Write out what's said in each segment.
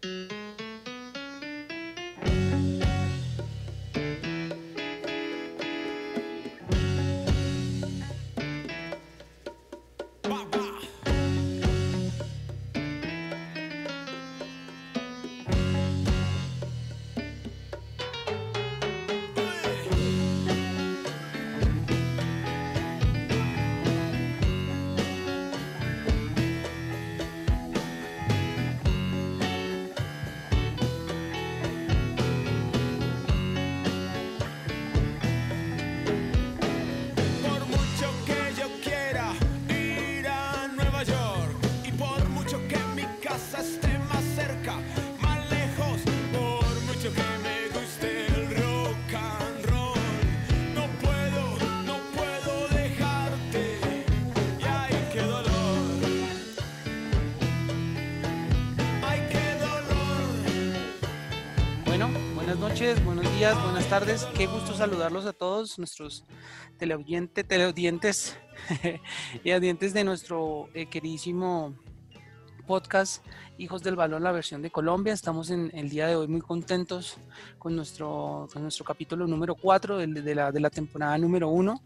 Por buenos días, buenas tardes. Qué gusto saludarlos a todos nuestros teleaudientes, teleaudientes y audientes de nuestro eh, queridísimo podcast Hijos del Balón, la versión de Colombia. Estamos en el día de hoy muy contentos con nuestro, con nuestro capítulo número 4 de, de la, de la temporada número 1.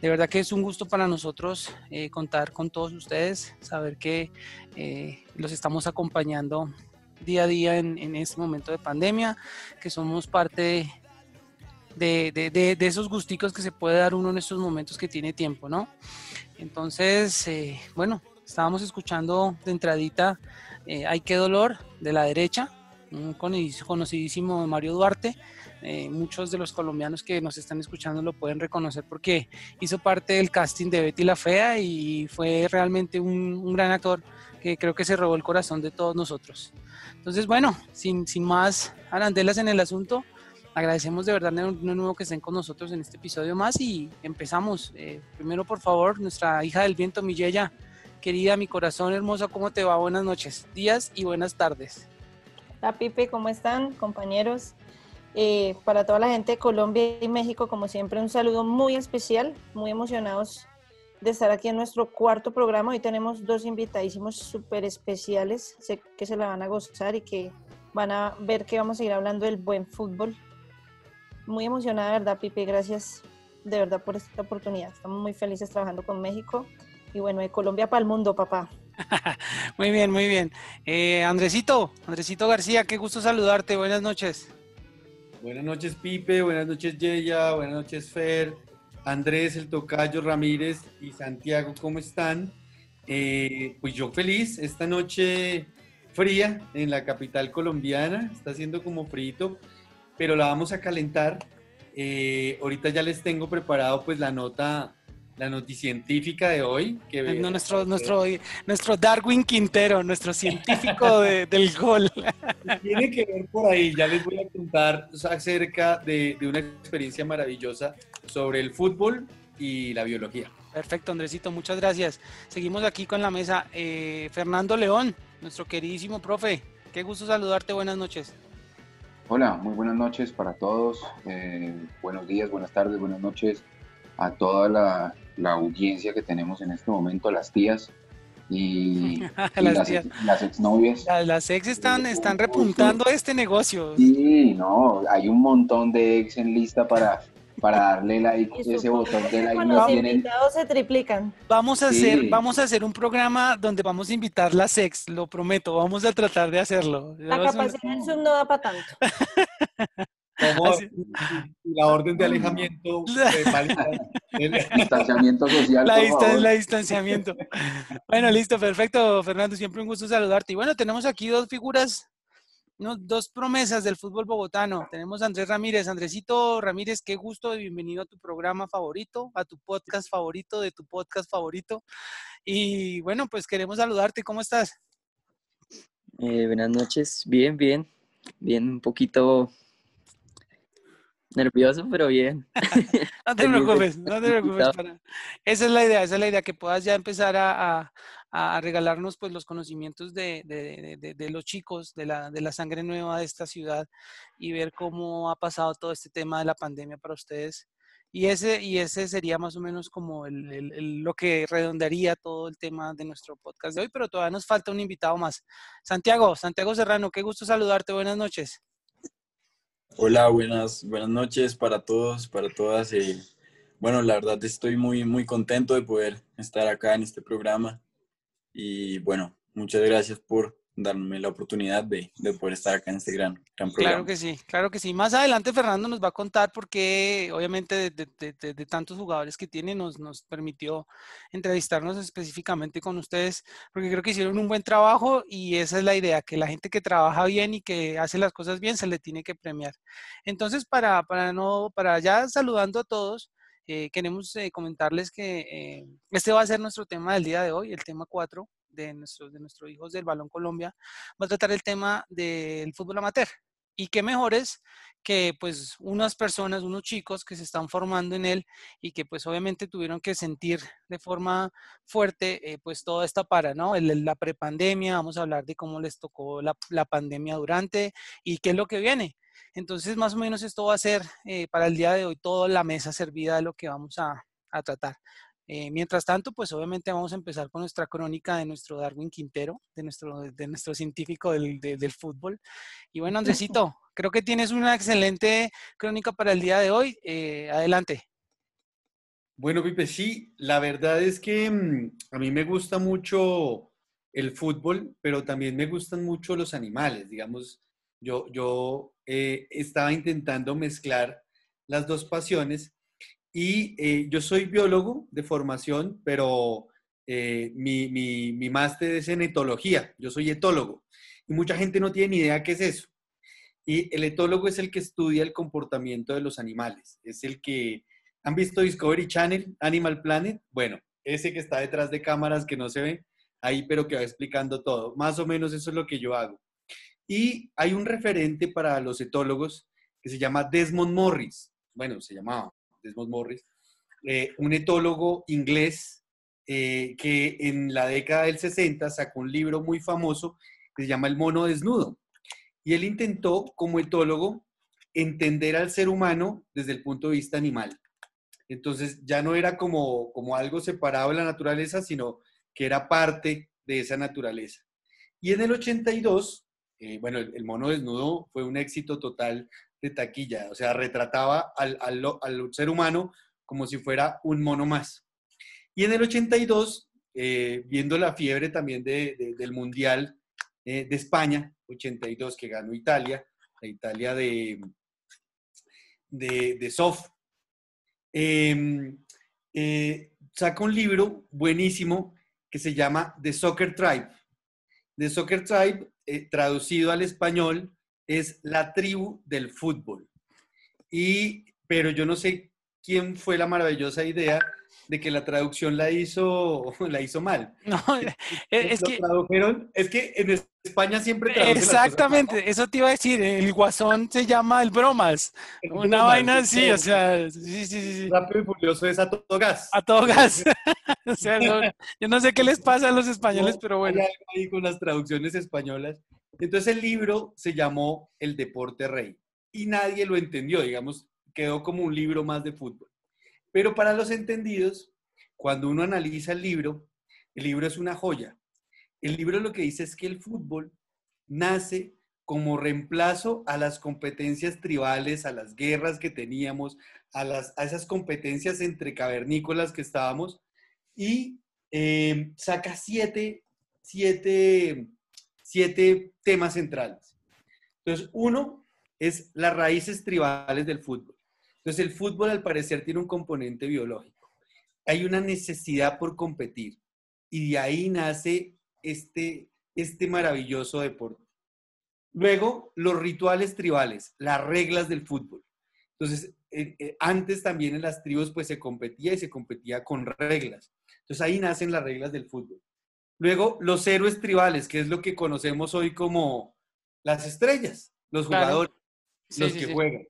De verdad que es un gusto para nosotros eh, contar con todos ustedes, saber que eh, los estamos acompañando día a día en, en este momento de pandemia, que somos parte de, esos gusticos que se puede dar uno en estos momentos que tiene tiempo, ¿no? Entonces, eh, bueno, estábamos escuchando de entradita eh, Ay, qué dolor, de la derecha, un conocidísimo Mario Duarte. Eh, muchos de los colombianos que nos están escuchando lo pueden reconocer porque hizo parte del casting de Betty la Fea y fue realmente un gran actor que creo que se robó el corazón de todos nosotros. Entonces, bueno, sin, sin más arandelas en el asunto, agradecemos de verdad de nuevo que estén con nosotros en este episodio más y empezamos. Eh, primero, por favor, nuestra hija del viento, Milleya, querida, mi corazón hermoso, ¿cómo te va? Buenas noches, días y buenas tardes. Hola Pipe, ¿cómo están compañeros? Eh, para toda la gente de Colombia y México, como siempre, un saludo muy especial, muy emocionados de estar aquí en nuestro cuarto programa. Hoy tenemos dos invitadísimos súper especiales, sé que se la van a gozar y que van a ver que vamos a ir hablando del buen fútbol. Muy emocionada, ¿verdad, Pipe? Gracias de verdad por esta oportunidad. Estamos muy felices trabajando con México y bueno, de Colombia para el mundo, papá. Muy bien, muy bien. Eh, Andresito, Andresito García, qué gusto saludarte, buenas noches. Buenas noches, Pipe. Buenas noches, Yeya. Buenas noches, Fer. Andrés, el Tocayo, Ramírez y Santiago, ¿cómo están? Eh, pues yo feliz. Esta noche fría en la capital colombiana. Está haciendo como frito, pero la vamos a calentar. Eh, ahorita ya les tengo preparado pues la nota, la noticientífica de hoy. Que No, nuestro, nuestro, nuestro Darwin Quintero, nuestro científico de- del gol. Tiene que ver por ahí, ya les voy a contar acerca de, de una experiencia maravillosa sobre el fútbol y la biología. Perfecto, Andresito, muchas gracias. Seguimos aquí con la mesa. Eh, Fernando León, nuestro queridísimo profe, qué gusto saludarte, buenas noches. Hola, muy buenas noches para todos. eh, buenos días, buenas tardes, buenas noches a toda la, la audiencia que tenemos en este momento, a las tías y, y Las las, tías. ex- las exnovias. La- Las ex están, están repuntando este negocio. Sí, no, hay un montón de ex en lista para, para darle like, Y ese botón de like. Con No los tienen, invitados se triplican. Vamos a Sí. hacer, vamos a hacer un programa donde vamos a invitar las ex, lo prometo, vamos a tratar de hacerlo. La capacidad del Zoom no da para tanto. Como la orden de alejamiento eh. El- distanciamiento social, La distan- la distanciamiento. Bueno, listo, perfecto, Fernando. Siempre un gusto saludarte. Y bueno, tenemos aquí dos figuras, no, dos promesas del fútbol bogotano. Tenemos a Andrés Ramírez. Andresito Ramírez, qué gusto, bienvenido a tu programa favorito, a tu podcast favorito, de tu podcast favorito. Y bueno, pues queremos saludarte. ¿Cómo estás? Eh, buenas noches, bien, bien, bien, un poquito nervioso, pero bien. No te preocupes, no te preocupes. para- Esa es la idea, esa es la idea, que puedas ya empezar a, a- a regalarnos pues los conocimientos de, de- de- los chicos, de la, de la sangre nueva de esta ciudad y ver cómo ha pasado todo este tema de la pandemia para ustedes Y ese, y ese sería más o menos como el, el, lo que redondearía todo el tema de nuestro podcast de hoy, pero todavía nos falta un invitado más. Santiago, Santiago Serrano, qué gusto saludarte, buenas noches. Hola, buenas, buenas noches para todos, para todas. Eh, bueno, la verdad estoy muy, muy contento de poder estar acá en este programa y bueno, muchas gracias por darme la oportunidad de, de, poder estar acá en este gran, gran programa. Claro que sí, claro que sí. Más adelante Fernando nos va a contar por qué, obviamente, de, de, de, tantos jugadores que tiene, nos, nos permitió entrevistarnos específicamente con ustedes, porque creo que hicieron un buen trabajo y esa es la idea, que la gente que trabaja bien y que hace las cosas bien se le tiene que premiar. Entonces, para, para, no, para ya saludando a todos, eh, queremos eh, comentarles que eh, este va a ser nuestro tema del día de hoy, el tema 4, de nuestros, de nuestros hijos del Balón Colombia, va a tratar el tema del fútbol amateur. Y qué mejores que pues unas personas, unos chicos que se están formando en él y que pues obviamente tuvieron que sentir de forma fuerte eh, pues toda esta para, ¿no? El, la prepandemia, vamos a hablar de cómo les tocó la, la, pandemia durante y qué es lo que viene. Entonces más o menos esto va a ser eh, para el día de hoy toda la mesa servida de lo que vamos a, a tratar. Eh, mientras tanto, pues obviamente vamos a empezar con nuestra crónica de nuestro Darwin Quintero, de nuestro, de nuestro científico del, de, del fútbol. Y bueno, Andresito, creo que tienes una excelente crónica para el día de hoy. Eh, adelante. Bueno, Pipe, sí, la verdad es que mmm, a mí me gusta mucho el fútbol, pero también me gustan mucho los animales. Digamos, yo, yo eh, estaba intentando mezclar las dos pasiones y eh, yo soy biólogo de formación, pero eh, mi, mi, máster es en etología. Yo soy etólogo. Y mucha gente no tiene ni idea qué es eso. Y el etólogo es el que estudia el comportamiento de los animales. Es el que... ¿Han visto Discovery Channel, Animal Planet? Bueno, ese que está detrás de cámaras que no se ve ahí, pero que va explicando todo. Más o menos eso es lo que yo hago. Y hay un referente para los etólogos que se llama Desmond Morris. Bueno, se llamaba Desmond Morris, eh, un etólogo inglés eh, que en la década del 60 sacó un libro muy famoso que se llama El mono desnudo. Y él intentó, como etólogo, entender al ser humano desde el punto de vista animal. Entonces ya no era como, como algo separado de la naturaleza, sino que era parte de esa naturaleza. Y en el 82, eh, bueno, el, el, mono desnudo fue un éxito total de taquilla, o sea, retrataba al, al, al, ser humano como si fuera un mono más. Y en el 82, eh, viendo la fiebre también de, de, del Mundial eh, de España, 82 que ganó Italia, la Italia de, de, de Sof, eh, saca un libro buenísimo que se llama The Soccer Tribe. The Soccer Tribe, eh, traducido al español, es la tribu del fútbol. Y, pero yo no sé quién fue la maravillosa idea de que la traducción la hizo, la hizo mal. No, es que... Tradujeron, es que en España siempre Exactamente, eso te iba a decir, el guasón se llama el bromas. El Una bromas, vaina así, o sea, sí, sí, sí. Rápido y furioso es a todo gas. A todo gas. o sea, no, yo no sé qué les pasa a los españoles, no, pero bueno. Hay algo ahí con las traducciones españolas. Entonces el libro se llamó El Deporte Rey y nadie lo entendió, digamos, quedó como un libro más de fútbol. Pero para los entendidos, cuando uno analiza el libro, el libro es una joya. El libro lo que dice es que el fútbol nace como reemplazo a las competencias tribales, a las guerras que teníamos, a, las, a esas competencias entre cavernícolas que estábamos, y eh, saca siete, siete siete temas centrales. Entonces, uno es las raíces tribales del fútbol. Entonces, el fútbol al parecer tiene un componente biológico. Hay una necesidad por competir y de ahí nace este, este maravilloso deporte. Luego, los rituales tribales, las reglas del fútbol. Entonces, eh, eh, antes también en las tribus pues se competía y se competía con reglas. Entonces ahí nacen las reglas del fútbol. Luego, los héroes tribales, que es lo que conocemos hoy como las estrellas, los jugadores, claro. sí, los sí, que sí. juegan.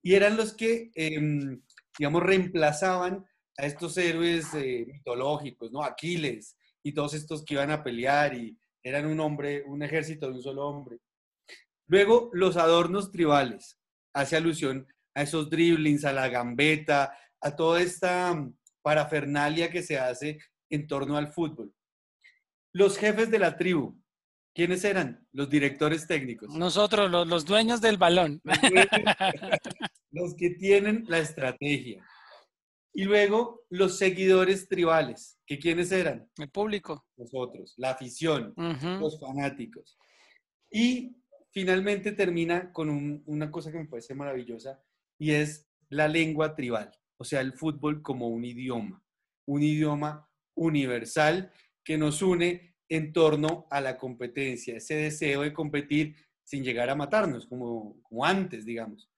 Y eran los que, eh, digamos, reemplazaban a estos héroes eh, mitológicos, ¿no? Aquiles y todos estos que iban a pelear y eran un hombre, un ejército de un solo hombre. Luego, los adornos tribales, hace alusión a esos driblings, a la gambeta, a toda esta mm, parafernalia que se hace en torno al fútbol. Los jefes de la tribu, ¿quiénes eran? Los directores técnicos. Nosotros, los, los dueños del balón. Los que tienen la estrategia. Y luego los seguidores tribales, que quiénes eran? El público. Nosotros, la afición, los fanáticos. Y finalmente termina con un- una cosa que me parece maravillosa y es la lengua tribal, o sea, el fútbol como un idioma, un idioma universal que nos une en torno a la competencia, ese deseo de competir sin llegar a matarnos, como, antes, digamos.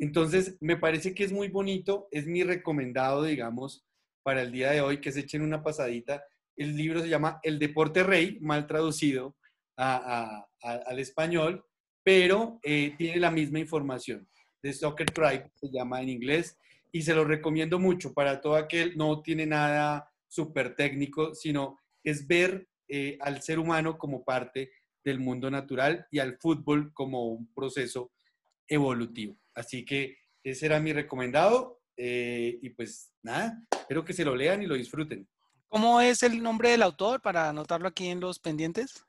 Entonces, me parece que es muy bonito, es mi recomendado, digamos, para el día de hoy, que se echen una pasadita. El libro se llama El Deporte Rey, mal traducido al español, pero eh, tiene la misma información. The Soccer Tribe se llama en inglés y se lo recomiendo mucho para todo aquel, no tiene nada súper técnico, sino es ver eh, al ser humano como parte del mundo natural y al fútbol como un proceso evolutivo. Así que ese era mi recomendado eh, y pues nada, espero que se lo lean y lo disfruten. ¿Cómo es el nombre del autor para anotarlo aquí en los pendientes?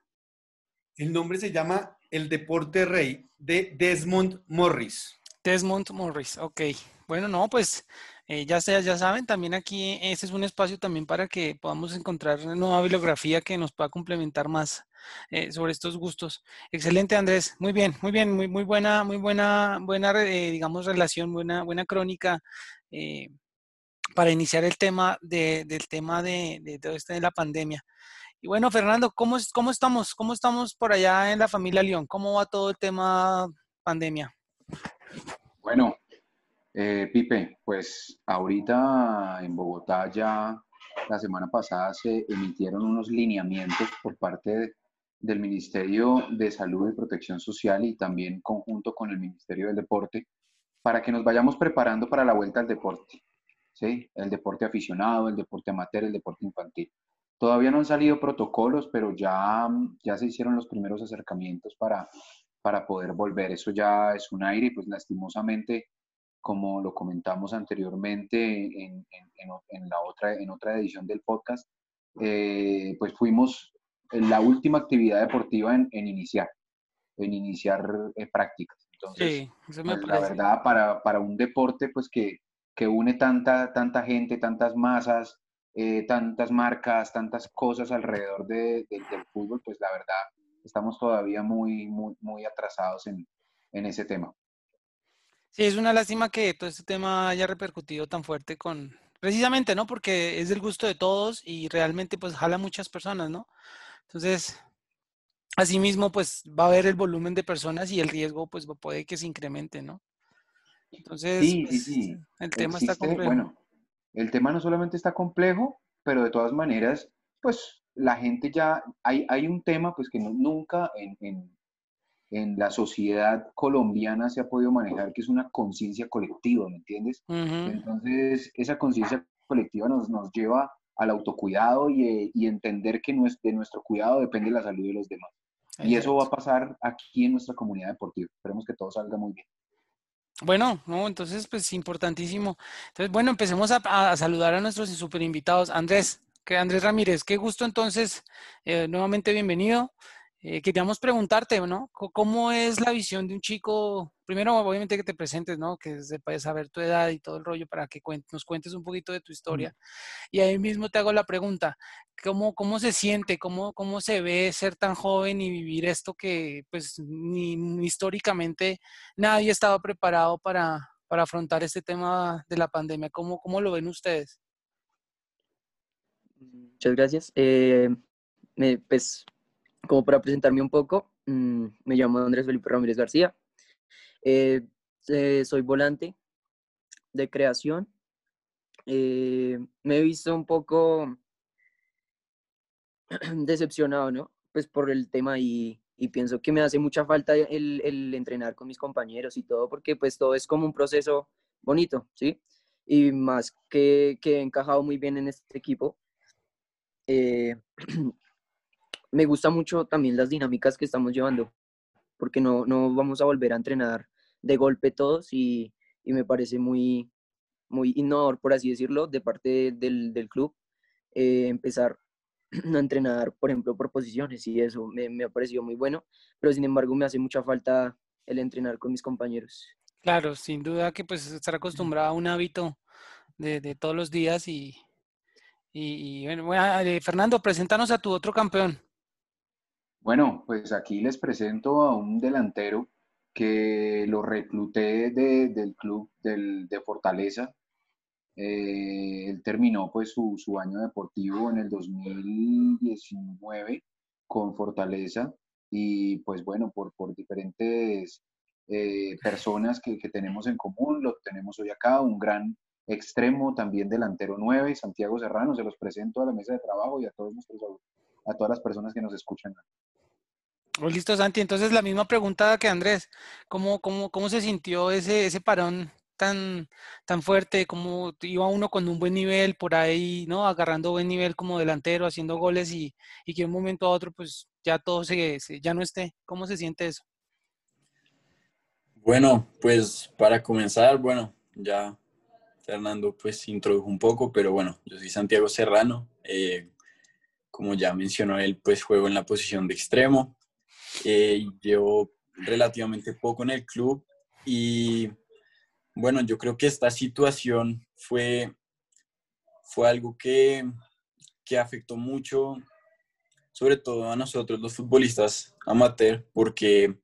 El nombre se llama El Deporte Rey de Desmond Morris. Desmond Morris, ok. Bueno, no, pues eh, ya sea, ya saben, también aquí ese es un espacio también para que podamos encontrar nueva bibliografía que nos pueda complementar más eh, sobre estos gustos. Excelente, Andrés. Muy bien, muy bien, muy, muy buena, muy buena, buena, eh, digamos, relación, buena, buena crónica para iniciar el tema de, del tema de, de todo este de la pandemia. Y bueno, Fernando, ¿cómo, es- ¿cómo estamos? ¿Cómo estamos por allá en la familia León? ¿Cómo va todo el tema pandemia? Bueno, eh, Pipe, pues ahorita en Bogotá ya la semana pasada se emitieron unos lineamientos por parte de- del Ministerio de Salud y Protección Social y también conjunto con el Ministerio del Deporte para que nos vayamos preparando para la vuelta al deporte, ¿sí? El deporte aficionado, el deporte amateur, el deporte infantil. Todavía no han salido protocolos, pero ya, ya se hicieron los primeros acercamientos para, para poder volver. Eso ya es un aire y pues lastimosamente, como lo comentamos anteriormente en, en- en la otra, en otra edición del podcast, eh, pues fuimos la última actividad deportiva en, en iniciar, en iniciar eh, prácticas. Entonces, Sí, eso me pues, la verdad, para, para un deporte pues que, que une tanta, tanta gente, tantas masas, eh, tantas marcas, tantas cosas alrededor de- de- del fútbol, pues la verdad estamos todavía muy, muy, muy atrasados en, en ese tema. Sí, es una lástima que todo este tema haya repercutido tan fuerte con, precisamente, ¿no? Porque es del gusto de todos y realmente pues jala a muchas personas, ¿no? Entonces, asimismo, pues va a haber el volumen de personas y el riesgo pues puede que se incremente, ¿no? Entonces, Sí, sí, pues, sí. el tema está complejo. bueno, el tema no solamente está complejo, pero de todas maneras, pues la gente ya, hay, hay un tema pues que no- nunca en, en, en la sociedad colombiana se ha podido manejar, que es una conciencia colectiva, ¿me entiendes? Ujú, Entonces, esa conciencia colectiva nos, nos lleva al autocuidado y, eh, y entender que de nuestro cuidado depende la salud de los demás. Y eso va a exacto. pasar aquí en nuestra comunidad deportiva. Esperemos que todo salga muy bien. Bueno, no, entonces pues importantísimo. Entonces, bueno, empecemos a, a saludar a nuestros super invitados. Andrés, que Andrés Ramírez, qué gusto entonces, eh, nuevamente bienvenido. Eh, queríamos preguntarte, ¿no? ¿Cómo es la visión de un chico? Primero, obviamente que te presentes, ¿no? Que sepas saber tu edad y todo el rollo para que nos cuentes un poquito de tu historia. Y ahí mismo te hago la pregunta, ¿cómo, cómo se siente, cómo, cómo se ve ser tan joven y vivir esto que pues ni, ni históricamente nadie estaba preparado para, para afrontar este tema de la pandemia? ¿Cómo, cómo lo ven ustedes? Muchas gracias. Eh, me- pues, como para presentarme un poco, mm, me llamo Andrés Felipe Ramírez García. Eh, eh, soy volante de creación. Eh, me he visto un poco decepcionado, ¿no? Pues por el tema y, y pienso que me hace mucha falta el, el entrenar con mis compañeros y todo, porque pues todo es como un proceso bonito, ¿sí? Y más que, que he encajado muy bien en este equipo, me gusta mucho también las dinámicas que estamos llevando, porque no, no vamos a volver a entrenar de golpe todos y, y me parece muy, muy innovador, por así decirlo, de parte del, del club, eh, empezar a entrenar, por ejemplo, por posiciones y eso me, me ha parecido muy bueno, pero sin embargo me hace mucha falta el entrenar con mis compañeros. Claro, sin duda que pues estar acostumbrado a un hábito de, todos los días y, y, bueno, bueno, eh, Fernando, preséntanos a tu otro campeón. Bueno, pues aquí les presento a un delantero que lo recluté de- del club de Fortaleza. Eh, él terminó pues su, su año deportivo en el 2019 con Fortaleza y pues bueno, por, por diferentes eh, personas que, que tenemos en común, lo tenemos hoy acá, un gran extremo, también delantero 9, Santiago Serrano, se los presento a la mesa de trabajo y a todos nuestros, a todas las personas que nos escuchan. Oh, listo, Santi. Entonces, la misma pregunta que Andrés. ¿Cómo, cómo, cómo se sintió ese, ese parón tan, tan fuerte? ¿Cómo iba uno con un buen nivel por ahí, ¿no? Agarrando buen nivel como delantero, haciendo goles y, y que de un momento a otro, pues ya todo se, ya no esté. ¿Cómo se siente eso? Bueno, pues para comenzar, bueno, ya Fernando pues introdujo un poco, pero bueno, yo soy Santiago Serrano. eh, como ya mencionó él, pues juego en la posición de extremo. Eh, llevo relativamente poco en el club y bueno, yo creo que esta situación fue, fue algo que, que afectó mucho, sobre todo a nosotros los futbolistas amateur, porque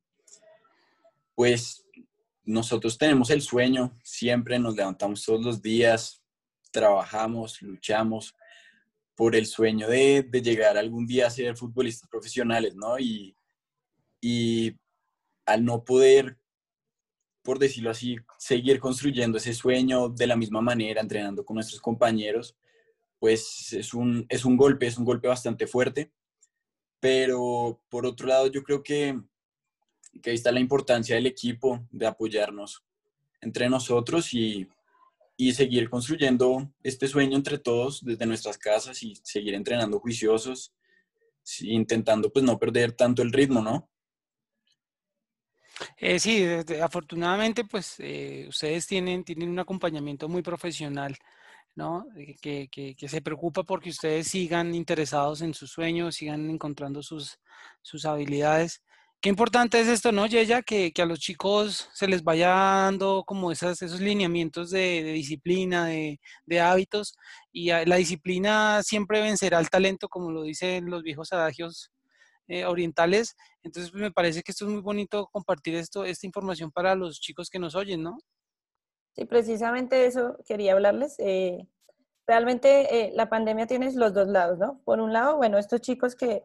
pues nosotros tenemos el sueño, siempre nos levantamos todos los días, trabajamos, luchamos por el sueño de, de llegar algún día a ser futbolistas profesionales, ¿no? Y, y al no poder, por decirlo así, seguir construyendo ese sueño de la misma manera, entrenando con nuestros compañeros, pues es un, es un golpe, es un golpe bastante fuerte. Pero por otro lado, yo creo que, que ahí está la importancia del equipo, de apoyarnos entre nosotros y, y seguir construyendo este sueño entre todos desde nuestras casas y seguir entrenando juiciosos, intentando pues no perder tanto el ritmo, ¿no? Eh, sí, afortunadamente, pues eh, ustedes tienen, tienen un acompañamiento muy profesional, ¿no? Eh, Que, que- se preocupa porque ustedes sigan interesados en sus sueños, sigan encontrando sus, sus habilidades. Qué importante es esto, ¿no, Yeya? Que, que a los chicos se les vaya dando como esas, esos lineamientos de, disciplina, de, hábitos, y la disciplina siempre vencerá al talento, como lo dicen los viejos adagios eh, orientales. Entonces, pues, me parece que esto es muy bonito compartir esto, esta información para los chicos que nos oyen, ¿no? Sí, precisamente eso quería hablarles. Eh, realmente eh, la pandemia tiene los dos lados, ¿no? Por un lado, bueno, estos chicos que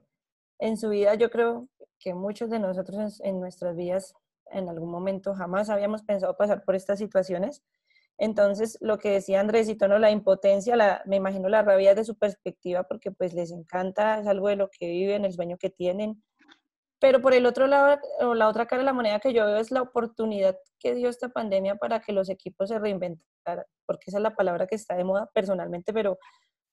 en su vida, yo creo que muchos de nosotros en nuestras vidas en algún momento jamás habíamos pensado pasar por estas situaciones. Entonces, lo que decía Andresito, ¿no? La impotencia, la, me imagino la rabia de su perspectiva, porque pues les encanta, es algo de lo que viven, el sueño que tienen. Pero por el otro lado, o la otra cara de la moneda que yo veo es la oportunidad que dio esta pandemia para que los equipos se reinventaran, porque esa es la palabra que está de moda personalmente, pero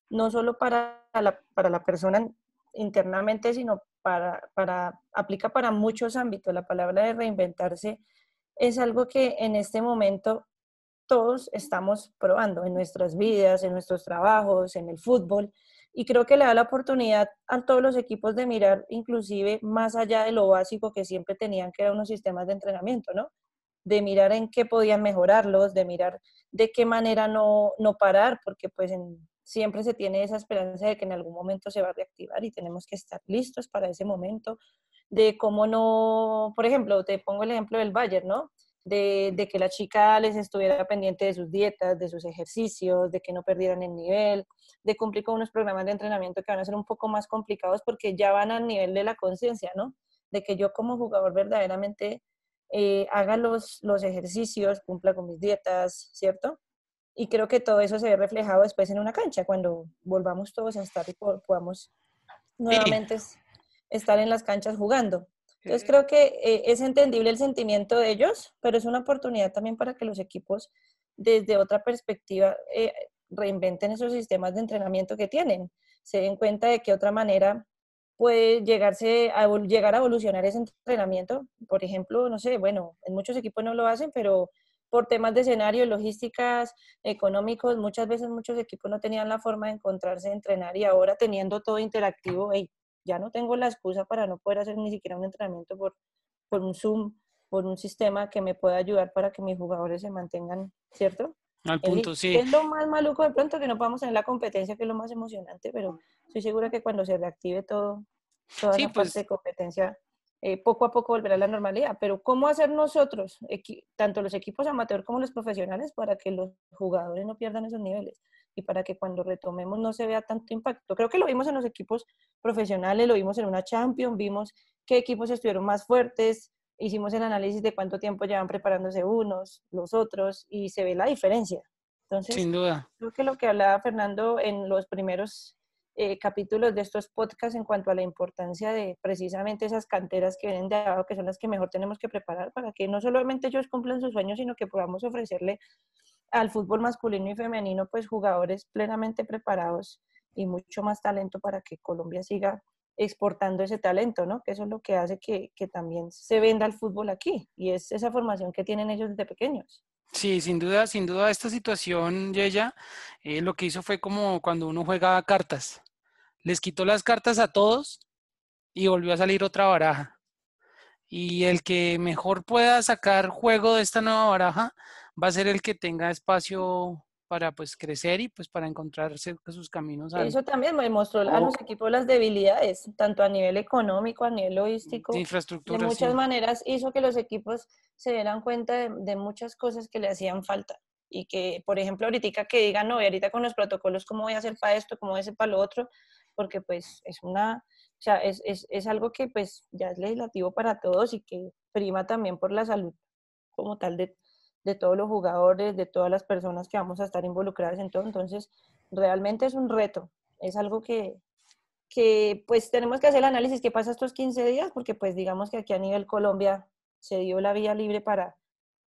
no solo para la, para la persona internamente, sino para, para, aplica para muchos ámbitos. La palabra de reinventarse es algo que en este momento todos estamos probando en nuestras vidas, en nuestros trabajos, en el fútbol. Y creo que le da la oportunidad a todos los equipos de mirar inclusive más allá de lo básico que siempre tenían, que eran unos sistemas de entrenamiento, ¿no? De mirar en qué podían mejorarlos, de mirar de qué manera no, no parar, porque pues siempre se tiene esa esperanza de que en algún momento se va a reactivar y tenemos que estar listos para ese momento, de cómo no, por ejemplo, te pongo el ejemplo del Bayern, ¿no? De, de, que la chica les estuviera pendiente de sus dietas, de sus ejercicios, de que no perdieran el nivel, de cumplir con unos programas de entrenamiento que van a ser un poco más complicados porque ya van al nivel de la conciencia, ¿no? De que yo como jugador verdaderamente eh, haga los, los ejercicios, cumpla con mis dietas, ¿cierto? Y creo que todo eso se ve reflejado después en una cancha, cuando volvamos todos a estar y podamos nuevamente sí. estar en las canchas jugando. Entonces creo que eh, es entendible el sentimiento de ellos, pero es una oportunidad también para que los equipos desde otra perspectiva eh, reinventen esos sistemas de entrenamiento que tienen, se den cuenta de que otra manera puede llegarse a, llegar a evolucionar ese entrenamiento. Por ejemplo, no sé, bueno, en muchos equipos no lo hacen, pero por temas de escenario, logísticas, económicos, muchas veces muchos equipos no tenían la forma de encontrarse, entrenar y ahora teniendo todo interactivo, ya no tengo la excusa para no poder hacer ni siquiera un entrenamiento por, por un Zoom, por un sistema que me pueda ayudar para que mis jugadores se mantengan, ¿cierto? Al punto, sí. Es lo más maluco de pronto que no podamos tener la competencia, que es lo más emocionante, pero estoy segura que cuando se reactive todo, toda la pues parte de competencia, eh, poco a poco volverá a la normalidad. Pero ¿cómo hacer nosotros, tanto los equipos amateur como los profesionales, para que los jugadores no pierdan esos niveles? Y para que cuando retomemos no se vea tanto impacto. Creo que lo vimos en los equipos profesionales, lo vimos en una Champions, vimos qué equipos estuvieron más fuertes, hicimos el análisis de cuánto tiempo llevan preparándose unos, los otros, y se ve la diferencia. Entonces, Sin duda. Creo que lo que hablaba Fernando en los primeros eh, capítulos de estos podcasts en cuanto a la importancia de precisamente esas canteras que vienen de abajo, que son las que mejor tenemos que preparar para que no solamente ellos cumplan sus sueños, sino que podamos ofrecerle al fútbol masculino y femenino, pues jugadores plenamente preparados y mucho más talento para que Colombia siga exportando ese talento, ¿no? Que eso es lo que hace que, también se venda el fútbol aquí y es esa formación que tienen ellos desde pequeños. Sí, sin duda, sin duda esta situación, Yeya, eh, lo que hizo fue como cuando uno juega cartas. Les quitó las cartas a todos y volvió a salir otra baraja. Y el que mejor pueda sacar juego de esta nueva baraja va a ser el que tenga espacio para pues crecer y pues para encontrarse sus caminos. Eso también me mostró a los equipos las debilidades, tanto a nivel económico, a nivel logístico, de, infraestructura, de muchas maneras hizo que los equipos se dieran cuenta de, muchas cosas que le hacían falta y que, por ejemplo, ahorita que digan, no, y ahorita con los protocolos, ¿cómo voy a hacer para esto? ¿Cómo voy a hacer para lo otro? Porque pues es una, o sea, es, es, es algo que pues ya es legislativo para todos y que prima también por la salud como tal de, de todos los jugadores, de todas las personas que vamos a estar involucradas en todo. Entonces, realmente es un reto, es algo que, que pues tenemos que hacer el análisis qué pasa estos 15 días, porque pues digamos que aquí a nivel Colombia se dio la vía libre para,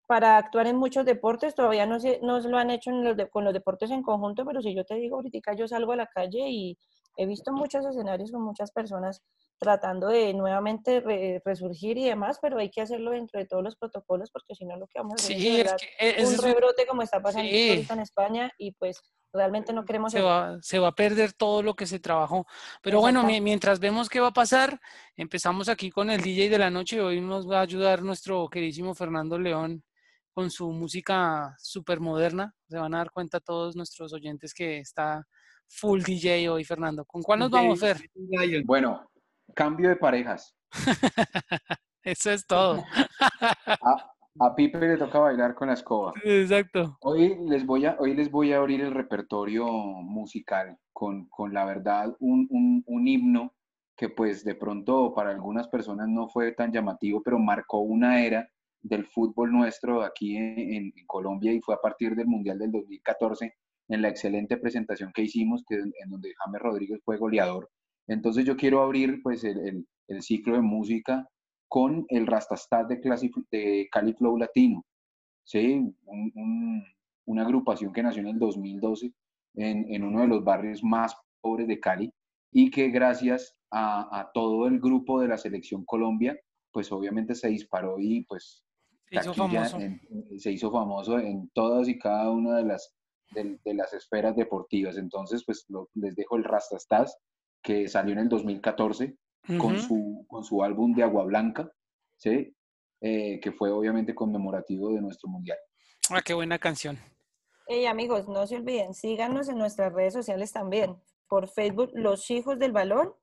para actuar en muchos deportes, todavía no se, no lo han hecho con los deportes en conjunto, pero si yo te digo ahorita yo salgo a la calle y he visto muchos escenarios con muchas personas tratando de nuevamente resurgir y demás, pero hay que hacerlo dentro de todos los protocolos porque si no lo que vamos a hacer es, un rebrote como está pasando en España y pues realmente no queremos... Se va, se va a perder todo lo que se trabajó. Pero bueno, mientras vemos qué va a pasar, empezamos aquí con el DJ de la noche. Hoy nos va a ayudar nuestro queridísimo Fernando León con su música súper moderna. Se van a dar cuenta todos nuestros oyentes que está full DJ hoy, Fernando. ¿Con cuál nos vamos a ver? Bueno, Cambio de parejas. Eso es todo. A, Pipe le toca bailar con la escoba. Exacto. Hoy les voy a, hoy les voy a abrir el repertorio musical con, la verdad un, un, himno que pues de pronto para algunas personas no fue tan llamativo, pero marcó una era del fútbol nuestro aquí en, Colombia y fue a partir del Mundial del 2014 en la excelente presentación que hicimos, que, en donde James Rodríguez fue goleador entonces yo quiero abrir pues el, el, ciclo de música con el Rastastat de, de Cali Flow Latino, ¿sí? una agrupación que nació en el 2012 en, en, uno de los barrios más pobres de Cali y que gracias a, a, todo el grupo de la Selección Colombia, pues obviamente se disparó y pues se hizo, famoso. En, se hizo famoso en todas y cada una de las, de, las esferas deportivas. Entonces, pues les dejo el Rastastas que salió en el 2014 con, su, con su álbum de Agua Blanca, ¿sí? Eh, que fue obviamente conmemorativo de nuestro mundial. Ah, qué buena canción. Hey amigos, no se olviden, síganos en nuestras redes sociales también. Por Facebook, Los Hijos del Balón.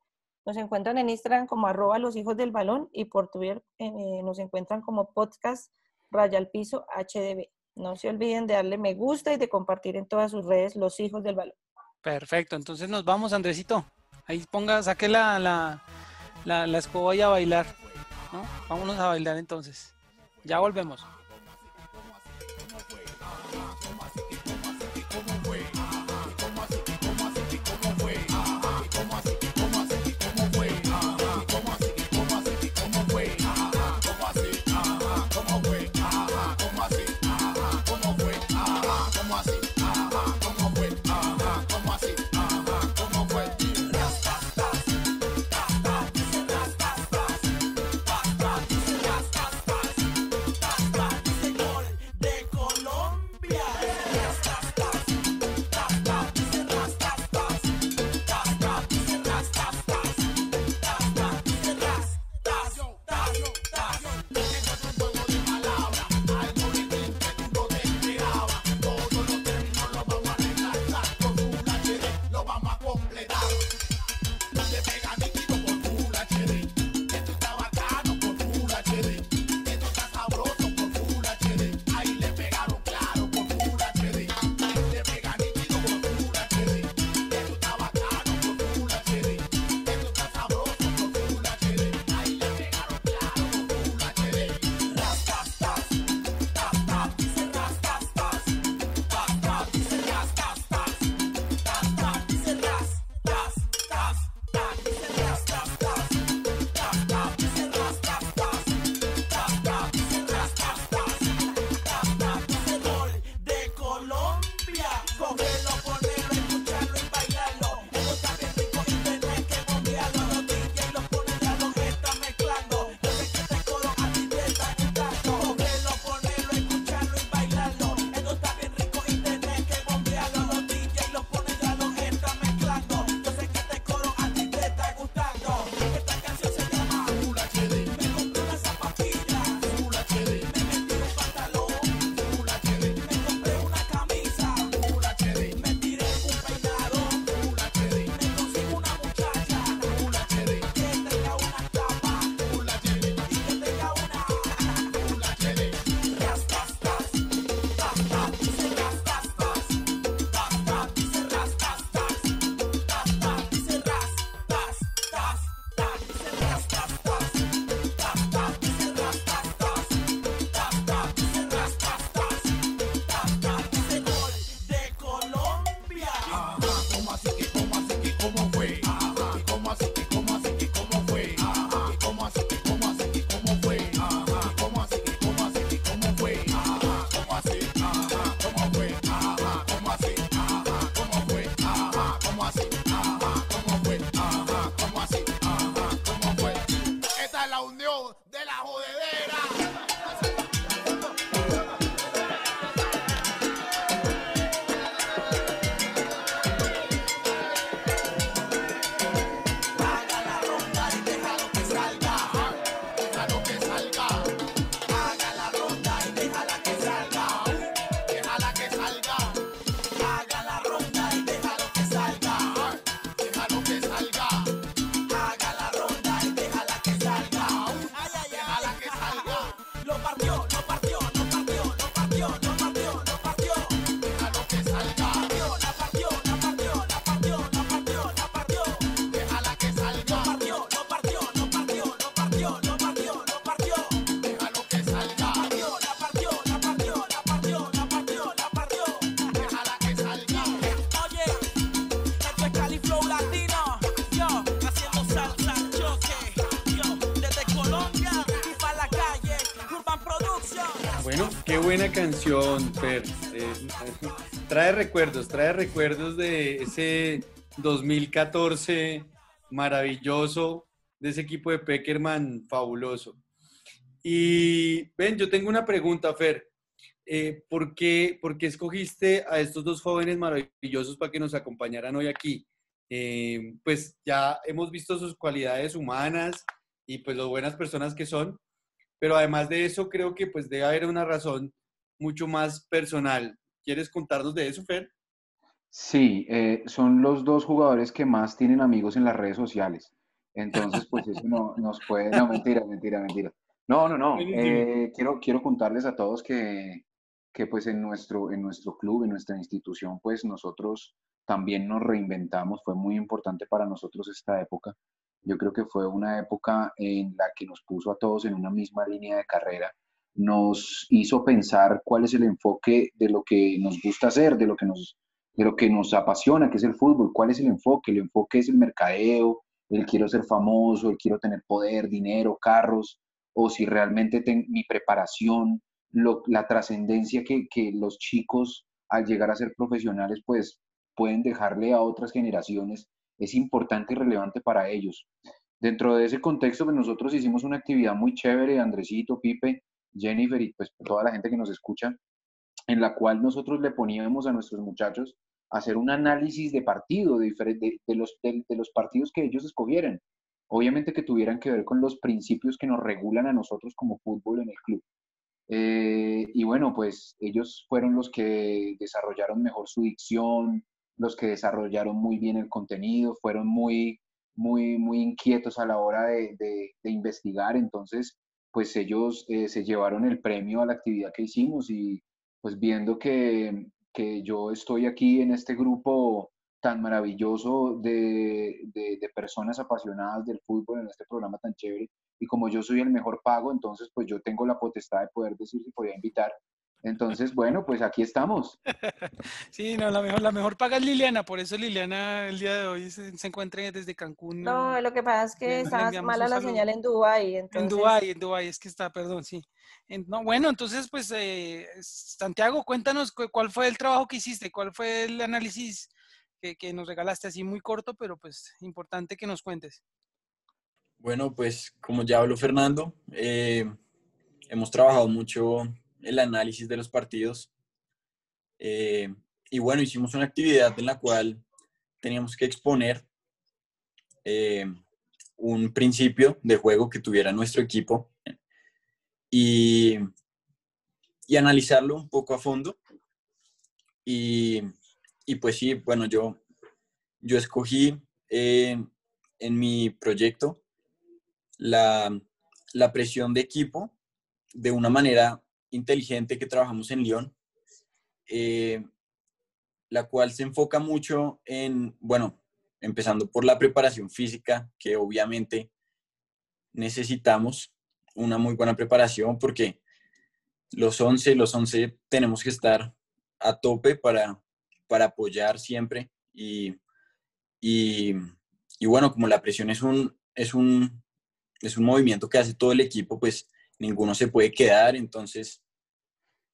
Nos encuentran en Instagram como arroba Los Hijos del Balón y por Twitter eh, nos encuentran como podcast Raya al Piso HDB. No se olviden de darle me gusta y de compartir en todas sus redes Los Hijos del Balón. Perfecto, entonces nos vamos, Andresito. Ahí ponga, saque la, la, la, la escoba y a bailar. ¿no? Vámonos a bailar entonces. Ya volvemos. Canción, Fer. Eh, trae recuerdos, trae recuerdos de ese 2014 maravilloso, de ese equipo de Peckerman fabuloso. Y ven, yo tengo una pregunta, Fer. Eh, ¿por, qué, ¿Por qué escogiste a estos dos jóvenes maravillosos para que nos acompañaran hoy aquí? Eh, pues ya hemos visto sus cualidades humanas y pues lo buenas personas que son, pero además de eso creo que pues debe haber una razón mucho más personal. ¿Quieres contarnos de eso, Fer? Sí, eh, son los dos jugadores que más tienen amigos en las redes sociales. Entonces, pues eso no, nos puede... No, mentira, mentira, mentira. No, no, no. Eh, quiero, quiero contarles a todos que, que pues en nuestro, en nuestro club, en nuestra institución, pues nosotros también nos reinventamos. Fue muy importante para nosotros esta época. Yo creo que fue una época en la que nos puso a todos en una misma línea de carrera, nos hizo pensar cuál es el enfoque de lo que nos gusta hacer, de lo que nos, de lo que nos apasiona, que es el fútbol, cuál es el enfoque. El enfoque es el mercadeo, el quiero ser famoso, el quiero tener poder, dinero, carros, o si realmente tengo mi preparación, la trascendencia que, que los chicos al llegar a ser profesionales pues pueden dejarle a otras generaciones es importante y relevante para ellos. Dentro de ese contexto, pues nosotros hicimos una actividad muy chévere, Andresito, Pipe, Jennifer y pues toda la gente que nos escucha, en la cual nosotros le poníamos a nuestros muchachos hacer un análisis de partido, de, de, los, de, los partidos que ellos escogieran. Obviamente que tuvieran que ver con los principios que nos regulan a nosotros como fútbol en el club. Eh, y bueno, pues ellos fueron los que desarrollaron mejor su dicción, los que desarrollaron muy bien el contenido, fueron muy, muy, muy inquietos a la hora de, de, investigar, entonces pues ellos eh, se llevaron el premio a la actividad que hicimos y pues viendo que, que yo estoy aquí en este grupo tan maravilloso de, de, de, personas apasionadas del fútbol en este programa tan chévere. Y como yo soy el mejor pago, entonces pues yo tengo la potestad de poder decir si podía invitar entonces, bueno, pues aquí estamos. Sí, no, la mejor, la mejor paga es Liliana, por eso Liliana el día de hoy se, se encuentra desde Cancún. No, lo que pasa es que está mala la señal en Dubái. Entonces... En Dubái, en Dubái, es que está, perdón, sí. no, bueno, entonces, pues, eh, Santiago, cuéntanos cuál fue el trabajo que hiciste, cuál fue el análisis que, que nos regalaste así muy corto, pero pues importante que nos cuentes. Bueno, pues como ya habló Fernando, eh, hemos trabajado mucho el análisis de los partidos. Eh, y bueno, hicimos una actividad en la cual teníamos que exponer eh, un principio de juego que tuviera nuestro equipo y, y analizarlo un poco a fondo. Y, y, pues sí, bueno, yo, yo escogí eh, en mi proyecto la, la presión de equipo de una manera inteligente que trabajamos en Lyon, eh, la cual se enfoca mucho en, bueno, empezando por la preparación física, que obviamente necesitamos una muy buena preparación porque los 11, los 11 tenemos que estar a tope para, para apoyar siempre y, y, y, bueno, como la presión es un, es, un, es un movimiento que hace todo el equipo, pues ninguno se puede quedar, entonces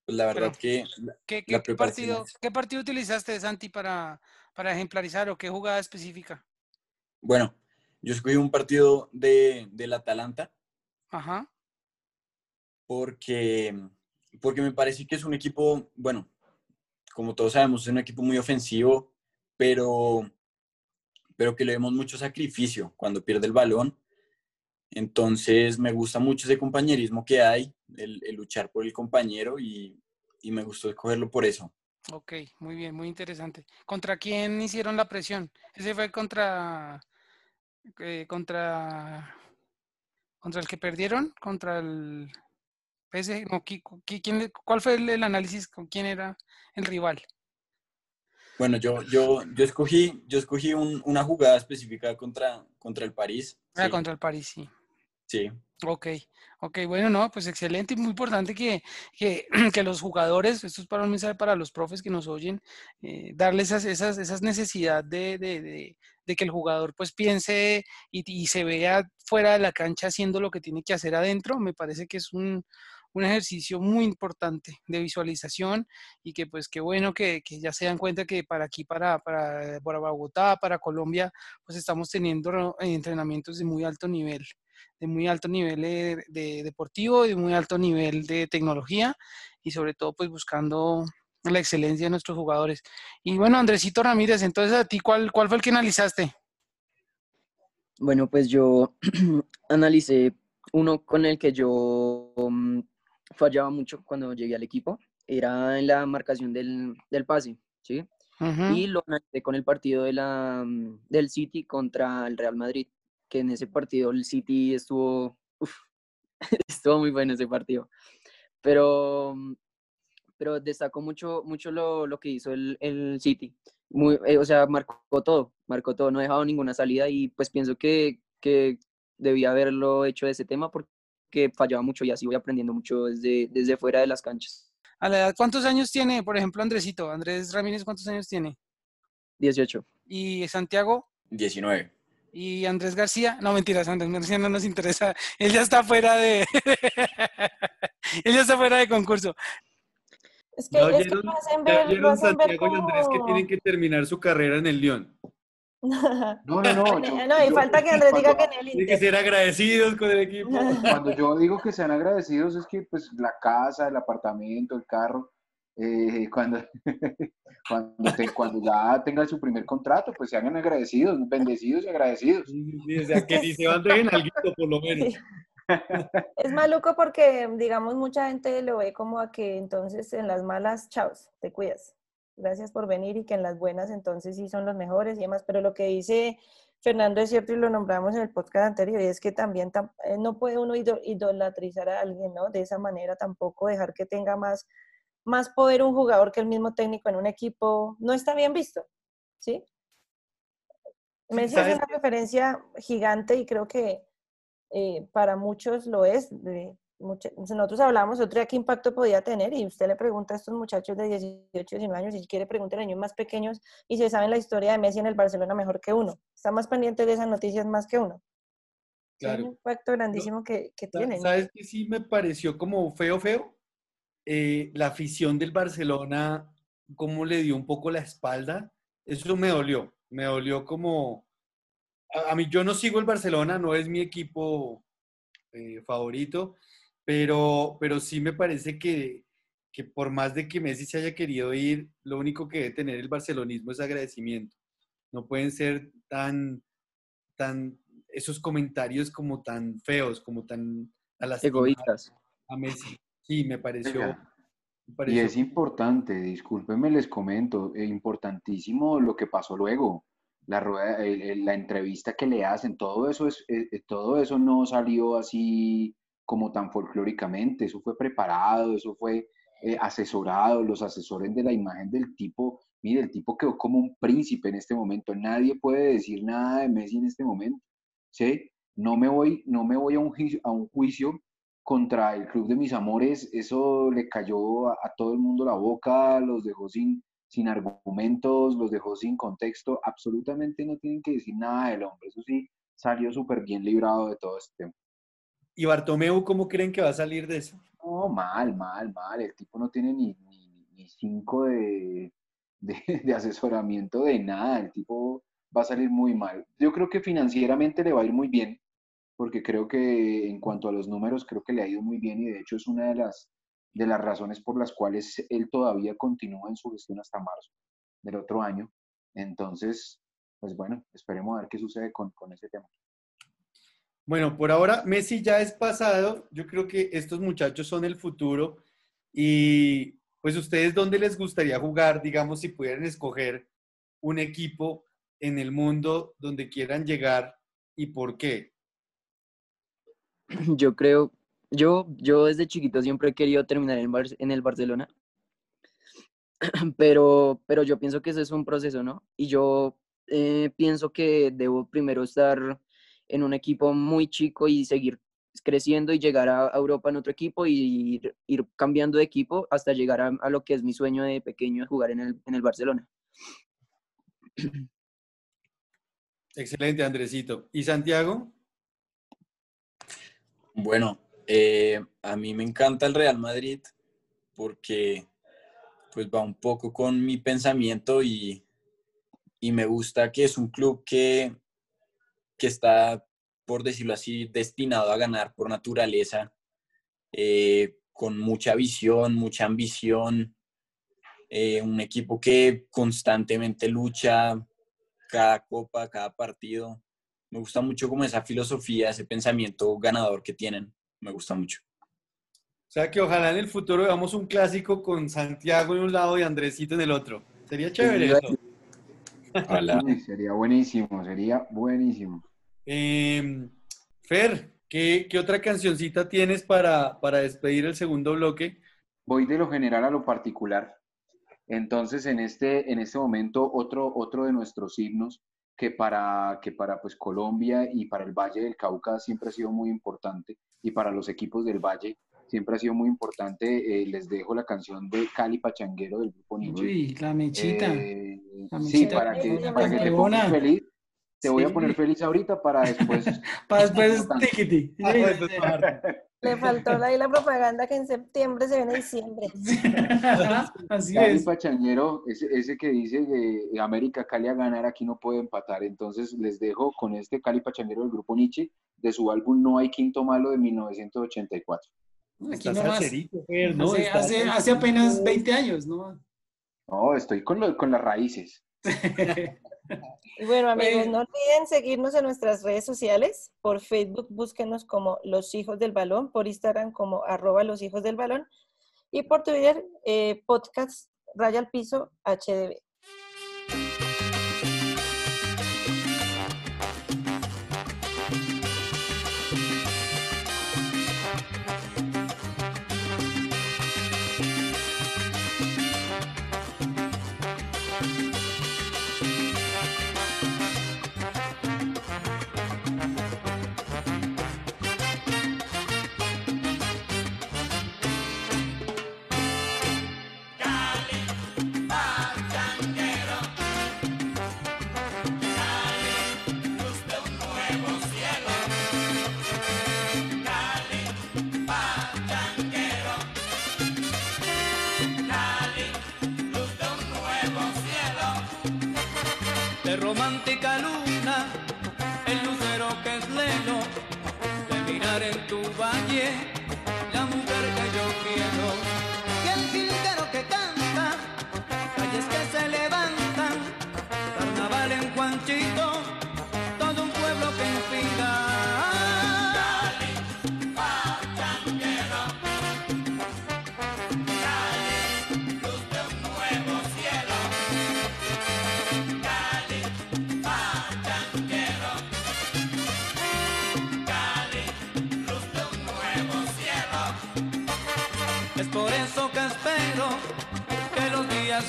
pues la verdad que... ¿qué, partido, ¿Qué partido utilizaste, Santi, para, para ejemplarizar o qué jugada específica? Bueno, yo escogí un partido de, del Atalanta. Ajá. Porque, porque me parece que es un equipo, bueno, como todos sabemos, es un equipo muy ofensivo, pero, pero que le vemos mucho sacrificio cuando pierde el balón. Entonces me gusta mucho ese compañerismo que hay, el, luchar por el compañero y, y, me gustó escogerlo por eso. Ok, muy bien, muy interesante. ¿Contra quién hicieron la presión? ¿Ese fue contra, eh, contra, contra el que perdieron? ¿Contra el, PSG, no, ¿qui- qui- quién ¿cuál fue el, el análisis con quién era el rival? Bueno, yo, yo, yo escogí, yo escogí un- una jugada específica contra, contra el París. Ah, Sí, contra el París, sí. Sí. Ok, ok, bueno, no, pues excelente y muy importante que, que, que los jugadores, esto es para un mensaje para los profes que nos oyen, eh, darles esas, esas, esas necesidad de, de, de- de que el jugador pues piense y, se vea fuera de la cancha haciendo lo que tiene que hacer adentro, me parece que es un, un ejercicio muy importante de visualización y que pues qué bueno que, que ya se dan cuenta que para aquí, para, para, para Bogotá, para Colombia, pues estamos teniendo eh, entrenamientos de muy alto nivel de muy alto nivel de, de deportivo, de muy alto nivel de tecnología y sobre todo pues buscando la excelencia de nuestros jugadores. Y bueno, Andresito Ramírez, entonces a ti, ¿cuál, cuál fue el que analizaste? Bueno, pues yo analicé uno con el que yo mm, fallaba mucho cuando llegué al equipo. Era en la marcación del, del pase, ¿sí? Y lo analicé con el partido de la, mm, del City contra el Real Madrid, que en ese partido el City estuvo, uf, estuvo muy bueno ese partido. Pero, mm, pero destacó mucho, mucho lo, lo que hizo el, el City. Muy, eh, o sea, marcó todo, marcó todo, no ha dejado ninguna salida y pues pienso que, que debía haberlo hecho de ese tema porque fallaba mucho y así voy aprendiendo mucho desde, desde fuera de las canchas. A la edad, ¿cuántos años tiene, por ejemplo, Andresito? Andrés Ramírez, ¿cuántos años tiene? 18. ¿Y Santiago? 19. ¿Y Andrés García? No, mentiras, Andrés García no nos interesa. Él ya está fuera de... Él ya está fuera de concurso. Es que, Ya es que hacen ver, hacen Santiago y Andrés que tienen que terminar su carrera en el Lyon. No, no, no. yo- no, y yo- falta que Andrés diga que en el Tienen que Inter. ser agradecidos con el equipo. Cuando yo digo que sean agradecidos es que pues la casa, el apartamento, el carro, eh, cuando, cuando, te- cuando ya tengan su primer contrato, pues sean agradecidos, bendecidos y agradecidos. Sí, o sea, que ni se van de algo, por lo menos. Sí. Es maluco porque, digamos, mucha gente lo ve como a que entonces en las malas, chaos, te cuidas. Gracias por venir y que en las buenas entonces sí son los mejores y demás. Pero lo que dice Fernando es cierto y lo nombramos en el podcast anterior y es que también tam- eh, no puede uno ido- idolatrizar a alguien, ¿no? De esa manera tampoco dejar que tenga más, más poder un jugador que el mismo técnico en un equipo. No está bien visto, ¿sí? Messi es ¿sabes una qué? referencia gigante y creo que eh, para muchos lo es. de nosotros hablamos otro día qué impacto podía tener y usted le pregunta a estos muchachos de 18, 19 años, y si quiere preguntar a niños más pequeños y se saben la historia de Messi en el Barcelona mejor que uno. Está más pendiente de esas noticias más que uno. Es Claro. un impacto grandísimo que, que tienen. ¿Sabes qué sí me pareció como feo, feo? Eh, la afición del Barcelona, cómo le dio un poco la espalda. Eso me dolió. Me dolió como... A, a mí yo no sigo el Barcelona, no es mi equipo eh, favorito, pero, pero sí me parece que, que por más de que Messi se haya querido ir, lo único que debe tener el barcelonismo es agradecimiento. No pueden ser tan, tan, esos comentarios como tan feos, como tan a lastimar Egoístas. a Messi. Sí, me pareció. Me Y pareció- es importante, discúlpenme, les comento, eh, importantísimo lo que pasó luego, la rueda, el- el- la entrevista que le hacen, todo eso es, eh, eh, todo eso no salió así como tan folclóricamente, eso fue preparado, eso fue eh, asesorado, los asesores de la imagen del tipo, mire, el tipo quedó como un príncipe en este momento, nadie puede decir nada de Messi en este momento, ¿sí? No me voy, no me voy a un, a un juicio contra el Club de Mis Amores, eso le cayó a, a todo el mundo la boca, los dejó sin, sin argumentos, los dejó sin contexto, absolutamente no tienen que decir nada del hombre, eso sí, salió súper bien librado de todo este tema. ¿Y Bartomeu cómo creen que va a salir de eso? No, mal, mal, mal, el tipo no tiene ni, ni, ni cinco de, de, de asesoramiento de nada, el tipo va a salir muy mal. Yo creo que financieramente le va a ir muy bien, porque creo que en cuanto a los números, creo que le ha ido muy bien y de hecho es una de las, de las razones por las cuales él todavía continúa en su gestión hasta marzo del otro año. Entonces, pues bueno, esperemos a ver qué sucede con, con ese tema. Bueno, por ahora Messi ya es pasado. Yo creo que estos muchachos son el futuro. Y pues ustedes, ¿dónde les gustaría jugar? Digamos, si pudieran escoger un equipo en el mundo donde quieran llegar y por qué. Yo creo Yo, yo desde chiquito siempre he querido terminar en, en el Barcelona, pero, pero yo pienso que eso es un proceso, ¿no? Y yo eh, pienso que debo primero estar en un equipo muy chico y seguir creciendo y llegar a Europa en otro equipo y ir, cambiando de equipo hasta llegar a, a lo que es mi sueño de pequeño, jugar en el, en el Barcelona. Excelente, Andresito. ¿Y Santiago? Bueno, eh, a mí me encanta el Real Madrid porque pues va un poco con mi pensamiento y, y me gusta que es un club que, que está, por decirlo así, destinado a ganar por naturaleza, eh, con mucha visión, mucha ambición, eh, un equipo que constantemente lucha cada copa, cada partido. Me gusta mucho como esa filosofía, ese pensamiento ganador que tienen. Me gusta mucho. O sea que ojalá en el futuro veamos un clásico con Santiago en un lado y Andresito en el otro. Sería chévere eso. Ojalá. Sería buenísimo, sería buenísimo. Eh, Fer, ¿qué, qué otra cancioncita tienes para, para despedir el segundo bloque? Voy de lo general a lo particular. Entonces, en este, en este momento, otro, otro de nuestros himnos que para, que para pues, Colombia y para el Valle del Cauca siempre ha sido muy importante y para los equipos del Valle siempre ha sido muy importante. eh, les dejo la canción de Cali Pachanguero del grupo Nietzsche. Uy, la mechita. Eh, La sí, para que, para que te pongas feliz. Te voy a poner feliz ahorita para después. Para después, tiquiti. Le faltó la, ahí la propaganda que en septiembre se viene diciembre. Así Cali es. Pachanguero, ese, ese que dice que América Cali a ganar aquí no puede empatar. Entonces les dejo con este Cali Pachanguero del grupo Nietzsche de su álbum No hay quinto malo de 1984. Aquí Estás nomás. salserito, Fer, ¿no? Hace, Estás- hace, hace apenas 20 años, ¿no? No, estoy con, lo- con las raíces. Y bueno, amigos, Bueno. no olviden seguirnos en nuestras redes sociales. Por Facebook, búsquenos como Los Hijos del Balón. Por Instagram, como arroba Los Hijos del Balón. Y por Twitter, eh, podcast Raya al Piso HDB. Luna, el lucero que es lelo, de mirar en tu valle,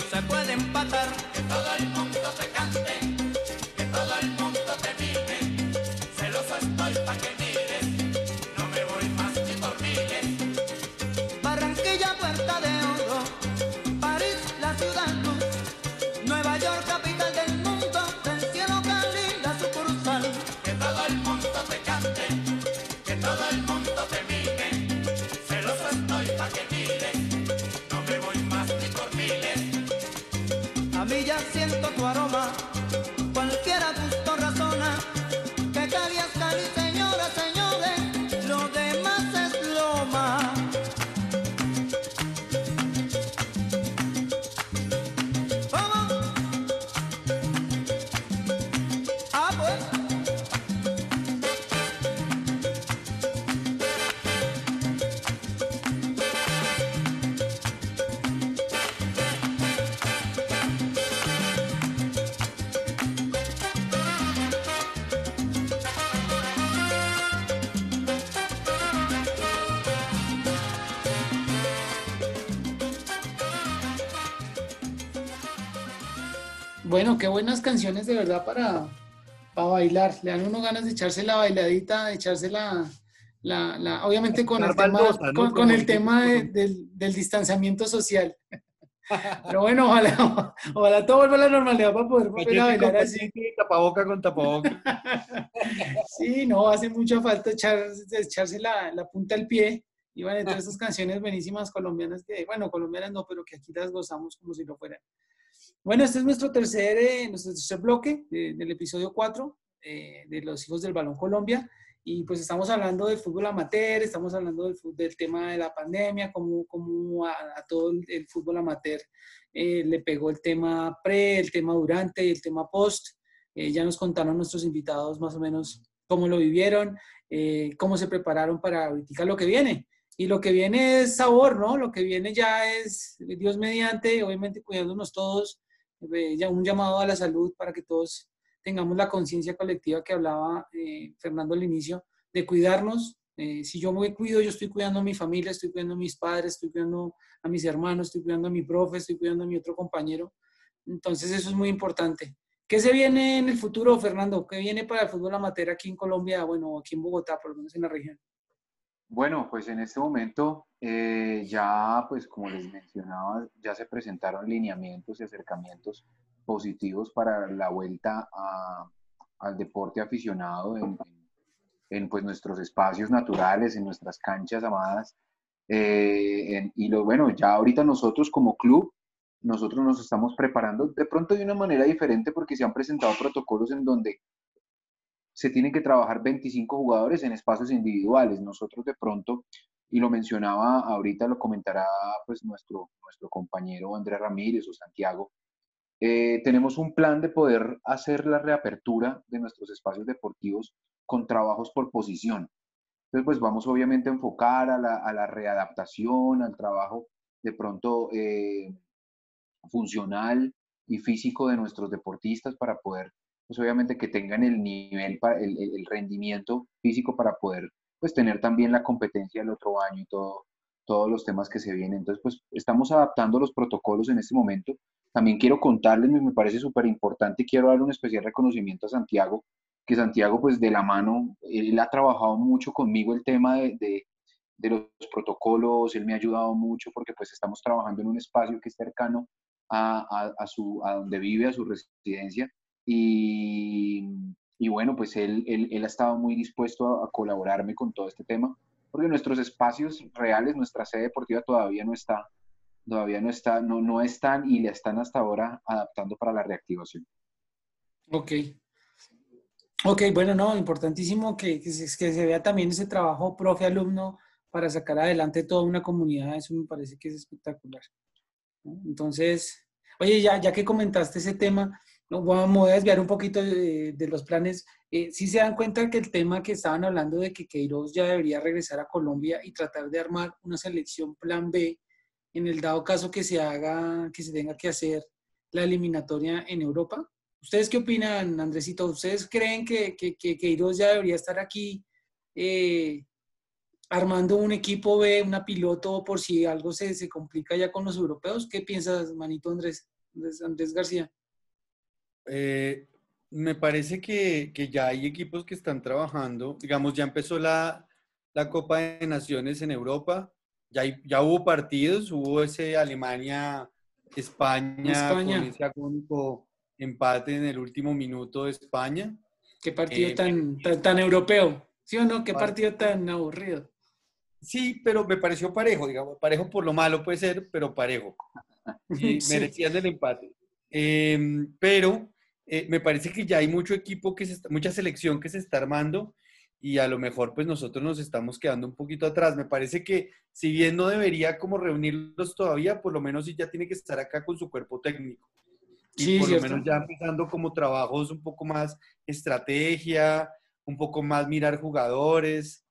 se puede empatar. Bueno, qué buenas canciones de verdad para, para bailar. Le dan uno ganas de echarse la bailadita, de echarse la, la, la- obviamente con el tema, ¿no? con, el tema de- del, del distanciamiento social. Pero bueno, ojalá, ojalá todo vuelva a la normalidad para poder volver a bailar así. tapaboca con tapaboca. Sí, no, hace mucha falta echar, echarse la, la punta al pie. Y bueno, todas esas canciones buenísimas colombianas que, bueno, colombianas no, pero que aquí las gozamos como si lo fueran. Bueno, este es nuestro tercer, eh, nuestro tercer bloque de- del episodio 4 eh, de los hijos del balón Colombia. Y pues estamos hablando del fútbol amateur, estamos hablando del, del tema de la pandemia, cómo, cómo a, a todo el, fútbol amateur eh, le pegó el tema pre, el tema durante y el tema post. Eh, ya nos contaron nuestros invitados más o menos cómo lo vivieron, eh, cómo se prepararon para ahorita lo que viene. Y lo que viene es sabor, ¿no? Lo que viene ya es Dios mediante, obviamente cuidándonos todos, eh, un llamado a la salud para que todos tengamos la conciencia colectiva que hablaba eh, Fernando al inicio, de cuidarnos. Eh, si yo me cuido, yo estoy cuidando a mi familia, estoy cuidando a mis padres, estoy cuidando a mis hermanos, estoy cuidando a mi profe, estoy cuidando a mi otro compañero. Entonces eso es muy importante. ¿Qué se viene en el futuro, Fernando? ¿Qué viene para el fútbol amateur aquí en Colombia, bueno, aquí en Bogotá, por lo menos en la región? Bueno, pues en este momento eh, ya, pues como les mencionaba, ya se presentaron lineamientos y acercamientos positivos para la vuelta a- al deporte aficionado en, en- pues nuestros espacios naturales, en nuestras canchas amadas. Eh, en- y lo bueno, ya ahorita nosotros como club, nosotros nos estamos preparando de pronto de una manera diferente porque se han presentado protocolos en donde se tienen que trabajar 25 jugadores en espacios individuales. Nosotros de pronto, y lo mencionaba ahorita, lo comentará pues nuestro, nuestro compañero Andrés Ramírez o Santiago, eh, tenemos un plan de poder hacer la reapertura de nuestros espacios deportivos con trabajos por posición. Entonces, pues vamos obviamente a enfocar a la, a la readaptación, al trabajo de pronto eh, funcional y físico de nuestros deportistas para poder pues obviamente que tengan el nivel, para, el, rendimiento físico para poder pues tener también la competencia el otro año y todo, todos los temas que se vienen. Entonces, pues estamos adaptando los protocolos en este momento. También quiero contarles, me parece súper importante, quiero dar un especial reconocimiento a Santiago, que Santiago pues de la mano, él ha trabajado mucho conmigo el tema de, de, los protocolos, él me ha ayudado mucho porque pues estamos trabajando en un espacio que es cercano a, a, su, a donde vive, a su residencia, y, y bueno, pues él, él, él, ha estado muy dispuesto a, a, colaborarme con todo este tema, porque nuestros espacios reales, nuestra sede deportiva todavía no está, todavía no está, no, no están y la están hasta ahora adaptando para la reactivación. Ok. Ok, bueno, no, importantísimo que, que, se, que se vea también ese trabajo profe-alumno para sacar adelante toda una comunidad, eso me parece que es espectacular. Entonces, oye, ya, ya que comentaste ese tema, no, voy a desviar un poquito de, los planes. Eh, ¿Sí se dan cuenta que el tema que estaban hablando de que Queiroz ya debería regresar a Colombia y tratar de armar una selección plan B en el dado caso que se haga, que se tenga que hacer la eliminatoria en Europa? ¿Ustedes qué opinan, Andresito? ¿Ustedes creen que, que, que Queiroz ya debería estar aquí eh, armando un equipo B, una piloto, por si algo se, se complica ya con los europeos. ¿Qué piensas, manito Andrés, Andrés García? Eh, me parece que, que, ya hay equipos que están trabajando. Digamos, ya empezó la, la Copa de Naciones en Europa. Ya, hay, ya hubo partidos, hubo ese Alemania-España España. con ese agónico empate en el último minuto de España. Qué partido Eh, tan, tan, tan europeo. ¿Sí o no? Qué Partido. partido tan aburrido. Sí, pero me pareció parejo, digamos, parejo por lo malo puede ser, pero parejo. Y Sí. merecían el empate. Eh, pero eh, me parece que ya hay mucho equipo, que se está- mucha selección que se está armando y a lo mejor pues nosotros nos estamos quedando un poquito atrás. Me parece que si bien no debería como reunirlos todavía, por lo menos sí ya tiene que estar acá con su cuerpo técnico. Y Sí, por cierto. lo menos ya empezando como trabajos un poco más estrategia, un poco más mirar jugadores.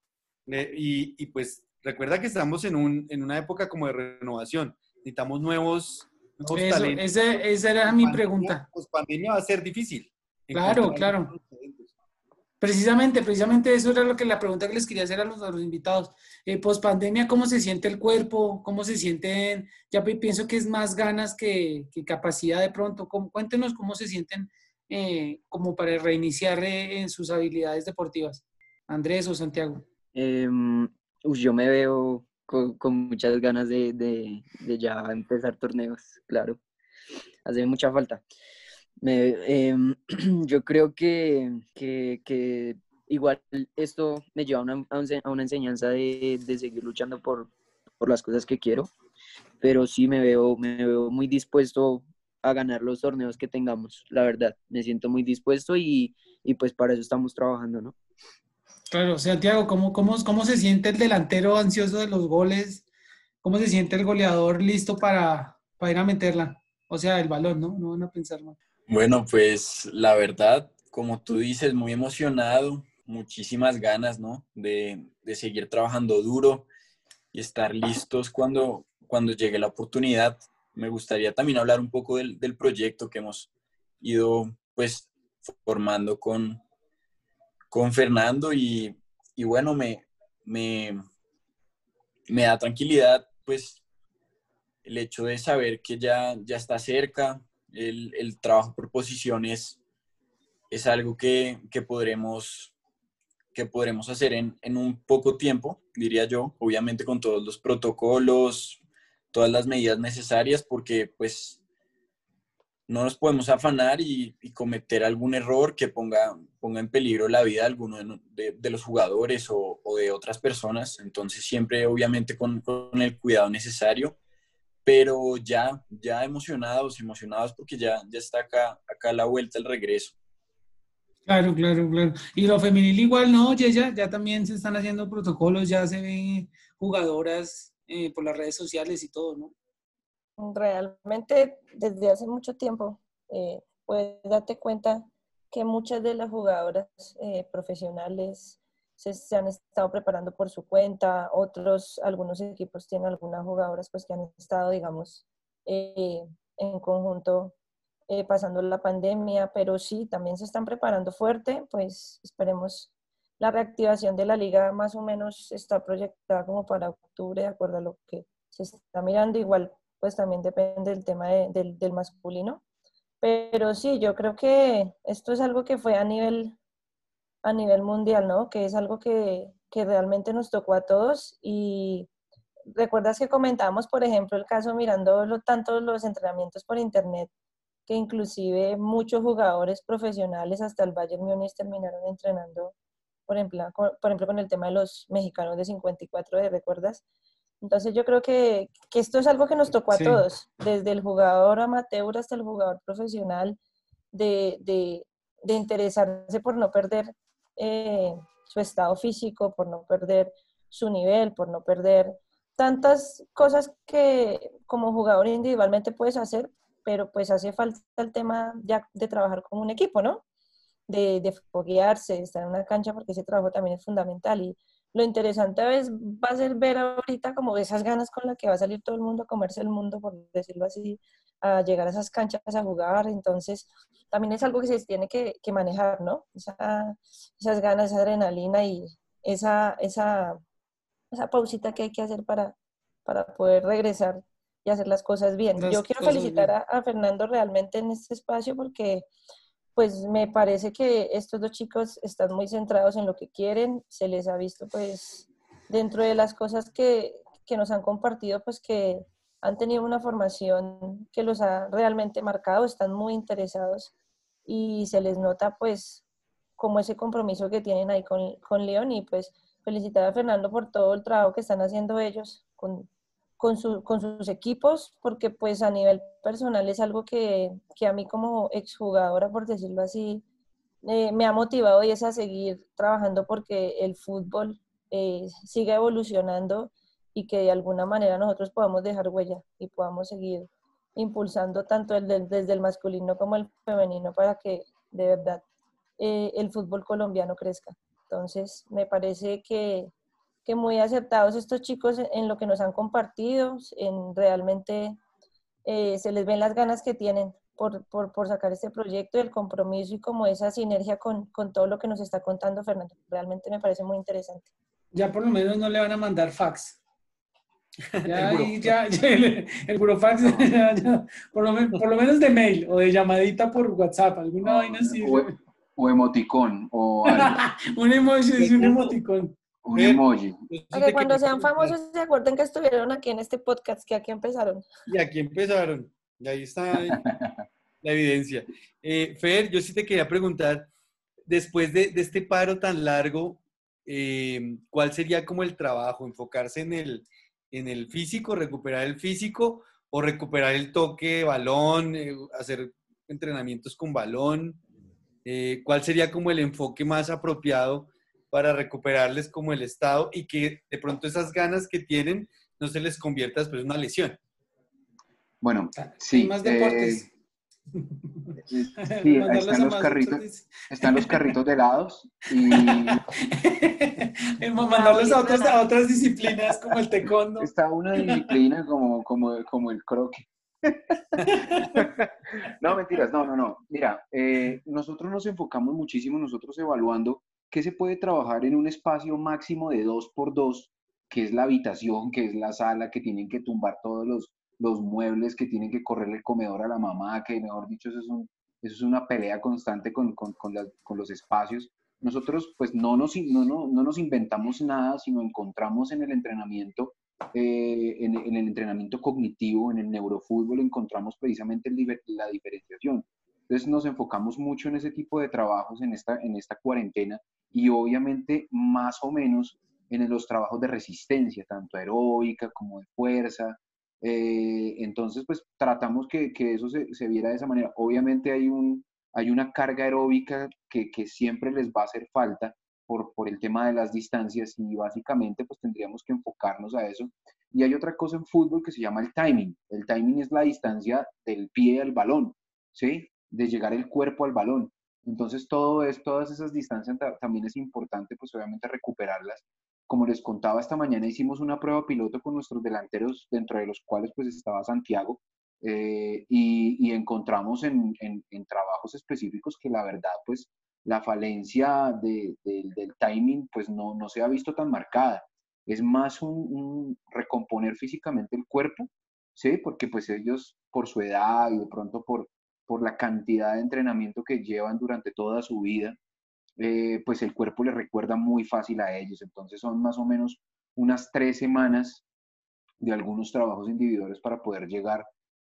eh, y, y, pues recuerda que estamos en, un, en una época como de renovación. Necesitamos nuevos, nuevos Eso, ese- esa era mi pregunta. Pues pandemia va a ser difícil. Claro, claro. Precisamente, precisamente eso era lo que la pregunta que les quería hacer a los, a los invitados. Eh, Post pandemia, ¿cómo se siente el cuerpo? ¿Cómo se sienten? Ya pi- pienso que es más ganas que, que capacidad de pronto. ¿Cómo- cuéntenos cómo se sienten eh, como para reiniciar eh, en sus habilidades deportivas. Andrés o Santiago. Em, uy, yo me veo con, muchas ganas de, de- ya empezar torneos, claro. Hace mucha falta. Me- em, yo creo que, que- que igual esto me lleva a una, a un- a una enseñanza de, de seguir luchando por, por las cosas que quiero, pero sí me veo, me veo muy dispuesto a ganar los torneos que tengamos, la verdad. Me siento muy dispuesto y, y pues para eso estamos trabajando, ¿no? Claro, Santiago, ¿cómo, cómo, ¿cómo se siente el delantero ansioso de los goles? ¿Cómo se siente el goleador listo para, para ir a meterla? O sea, el balón, ¿no? No van a pensar mal. Bueno, pues la verdad, como tú dices, muy emocionado, muchísimas ganas, ¿no? De, de seguir trabajando duro y estar listos cuando, cuando llegue la oportunidad. Me gustaría también hablar un poco del, del proyecto que hemos ido, pues, formando con, con Fernando y, y bueno, me, me, me da tranquilidad, pues, el hecho de saber que ya, ya está cerca, el, el trabajo por posiciones es algo que, que podremos, que podremos hacer en, en un poco tiempo, diría yo, obviamente con todos los protocolos, todas las medidas necesarias, porque pues no nos podemos afanar y, y cometer algún error que ponga, ponga en peligro la vida de alguno de, de, los jugadores o, de otras personas. Entonces siempre obviamente con, el cuidado necesario pero ya, ya emocionados, emocionados porque ya, ya está acá, acá la vuelta el regreso. Claro, claro, claro. Y lo femenil igual, ¿no? Ya, ya, ya también se están haciendo protocolos, ya se ven jugadoras eh, por las redes sociales y todo, ¿no? Realmente desde hace mucho tiempo, eh, puedes darte cuenta que muchas de las jugadoras eh, profesionales se, se, han estado preparando por su cuenta, otros, algunos equipos tienen algunas jugadoras pues que han estado, digamos, eh, en conjunto eh, pasando la pandemia, pero sí, también se están preparando fuerte, pues esperemos la reactivación de la liga más o menos está proyectada como para octubre, de acuerdo a lo que se está mirando, igual pues también depende del tema de, del, del masculino, pero sí, yo creo que esto es algo que fue a nivel a nivel mundial, ¿no? Que es algo que, que, realmente nos tocó a todos y recuerdas que comentábamos, por ejemplo, el caso mirando lo, tanto los entrenamientos por internet, que inclusive muchos jugadores profesionales hasta el Bayern Múnich terminaron entrenando, por ejemplo, con, por ejemplo, con el tema de los mexicanos de 54, ¿de recuerdas? Entonces yo creo que, que, esto es algo que nos tocó a sí. todos, desde el jugador amateur hasta el jugador profesional, de, de, de interesarse por no perder eh, su estado físico, por no perder su nivel, por no perder tantas cosas que como jugador individualmente puedes hacer, pero pues hace falta el tema ya de trabajar como un equipo, ¿no? De, de foguearse, de estar en una cancha, porque ese trabajo también es fundamental. Y lo interesante es, va a ser ver ahorita como esas ganas con las que va a salir todo el mundo a comerse el mundo, por decirlo así, a llegar a esas canchas a jugar. Entonces, también es algo que se tiene que, que manejar, ¿no? Esa, esas ganas, esa adrenalina y esa, esa, esa pausita que hay que hacer para, para poder regresar y hacer las cosas bien. Las Yo quiero felicitar a Fernando realmente en este espacio porque pues me parece que estos dos chicos están muy centrados en lo que quieren, se les ha visto pues dentro de las cosas que, que nos han compartido pues que han tenido una formación que los ha realmente marcado, están muy interesados y se les nota pues como ese compromiso que tienen ahí con, con León y pues felicitar a Fernando por todo el trabajo que están haciendo ellos con, su- con sus equipos, porque pues a nivel personal es algo que, que a mí como exjugadora, por decirlo así, eh, me ha motivado y es a seguir trabajando porque el fútbol eh, siga evolucionando y que de alguna manera nosotros podamos dejar huella y podamos seguir impulsando tanto el desde el masculino como el femenino para que de verdad eh, el fútbol colombiano crezca. Entonces, me parece que, que muy acertados estos chicos en- lo que nos han compartido, en realmente eh, se les ven las ganas que tienen por, por, por sacar este proyecto, el compromiso y como esa sinergia con, con todo lo que nos está contando Fernando. Realmente me parece muy interesante. Ya por lo menos no le van a mandar fax. Ya, El buro. ahí ya, ya el, el burofax, ya, ya, por, lo, men- por lo menos de mail o de llamadita por WhatsApp, alguna vaina así. O, o emoticón, o algo, un emoji, sí, un emoticón. Un emoji. Para que cuando sean famosos se acuerden que estuvieron aquí en este podcast, que aquí empezaron. Y aquí empezaron. Y ahí está la evidencia. Eh, Fer, yo sí te quería preguntar, después de, de este paro tan largo, eh, ¿cuál sería como el trabajo? ¿Enfocarse en el, en el físico, recuperar el físico o recuperar el toque de balón, eh, hacer entrenamientos con balón? Eh, ¿Cuál sería como el enfoque más apropiado para recuperarles como el estado y que de pronto esas ganas que tienen no se les convierta después en una lesión? Bueno, Hay sí. más deportes. eh, sí, ahí están a los carritos, están los carritos de helados y mandarlos a otras, a otras disciplinas como el taekwondo. está una disciplina como, como, como el croquet. No, mentiras, no, no, no. Mira, eh, nosotros nos enfocamos muchísimo, nosotros evaluando qué se puede trabajar en un espacio máximo de dos por dos, que es la habitación, que es la sala, que tienen que tumbar todos los, los muebles, que tienen que correr el comedor a la mamá, que mejor dicho, eso es, un- eso es una pelea constante con, con, con las- con los espacios. Nosotros pues no nos, no, no, no nos inventamos nada, sino encontramos en el entrenamiento eh, en, en el entrenamiento cognitivo, en el neurofútbol, encontramos precisamente la diferenciación. Entonces nos enfocamos mucho en ese tipo de trabajos en esta, en esta cuarentena y obviamente más o menos en los trabajos de resistencia, tanto aeróbica como de fuerza. Eh, entonces, pues tratamos que, que eso se, se viera de esa manera. Obviamente hay, un, hay una carga aeróbica que, que siempre les va a hacer falta, por, por el tema de las distancias y básicamente pues tendríamos que enfocarnos a eso. Y hay otra cosa en fútbol que se llama el timing. El timing es la distancia del pie al balón, ¿sí? De llegar el cuerpo al balón. Entonces todo es, todas esas distancias ta- también es importante pues obviamente recuperarlas. Como les contaba esta mañana hicimos una prueba piloto con nuestros delanteros, dentro de los cuales pues estaba Santiago, eh, y, encontramos en, trabajos específicos que la verdad pues la falencia de- de- del timing pues no, no se ha visto tan marcada. Es más un, un recomponer físicamente el cuerpo, ¿sí? Porque pues ellos por su edad y de pronto por, por la cantidad de entrenamiento que llevan durante toda su vida, eh, pues el cuerpo les recuerda muy fácil a ellos. Entonces son más o menos unas tres semanas de algunos trabajos individuales para poder llegar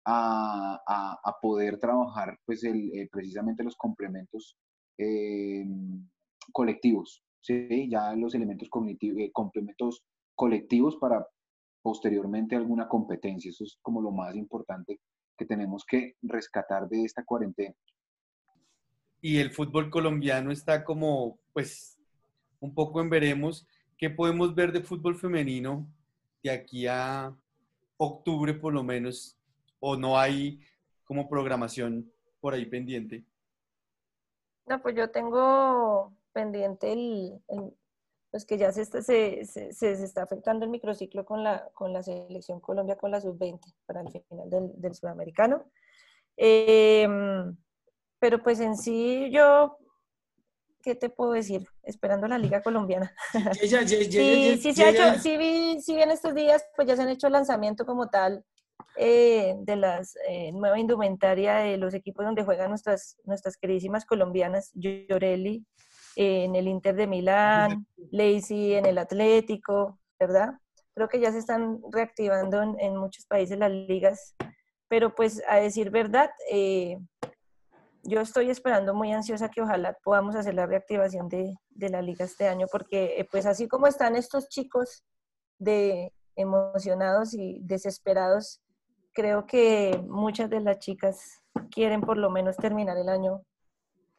a, a- poder trabajar pues el, eh, precisamente los complementos eh, colectivos, ¿sí? ya los elementos cognitivos, complementos colectivos para posteriormente alguna competencia. Eso es como lo más importante que tenemos que rescatar de esta cuarentena. y el fútbol colombiano está como, pues, un poco en veremos. ¿Qué podemos ver de fútbol femenino de aquí a octubre por lo menos? ¿O no hay como programación por ahí pendiente? No, pues yo tengo pendiente el, el- pues que ya se está, se, se- se- está afectando el microciclo con la, con la selección Colombia con la sub-20 para el final del, del sudamericano. Em, pero pues en sí yo ¿qué te puedo decir? Esperando la liga colombiana. Ella- ella- Sí, ella- sí se ha hecho, sí vi, sí en estos días, pues ya se han hecho el lanzamiento como tal eh, de las eh, nueva indumentaria de los equipos donde juegan nuestras, nuestras queridísimas colombianas, Llorelli eh, en el Inter de Milán, Lacey en el Atlético, ¿verdad? Creo que ya se están reactivando en, en muchos países las ligas, pero pues a decir verdad, eh, yo estoy esperando muy ansiosa que ojalá podamos hacer la reactivación de, de la liga este año, porque eh, pues así como están estos chicos de emocionados y desesperados, creo que muchas de las chicas quieren por lo menos terminar el año,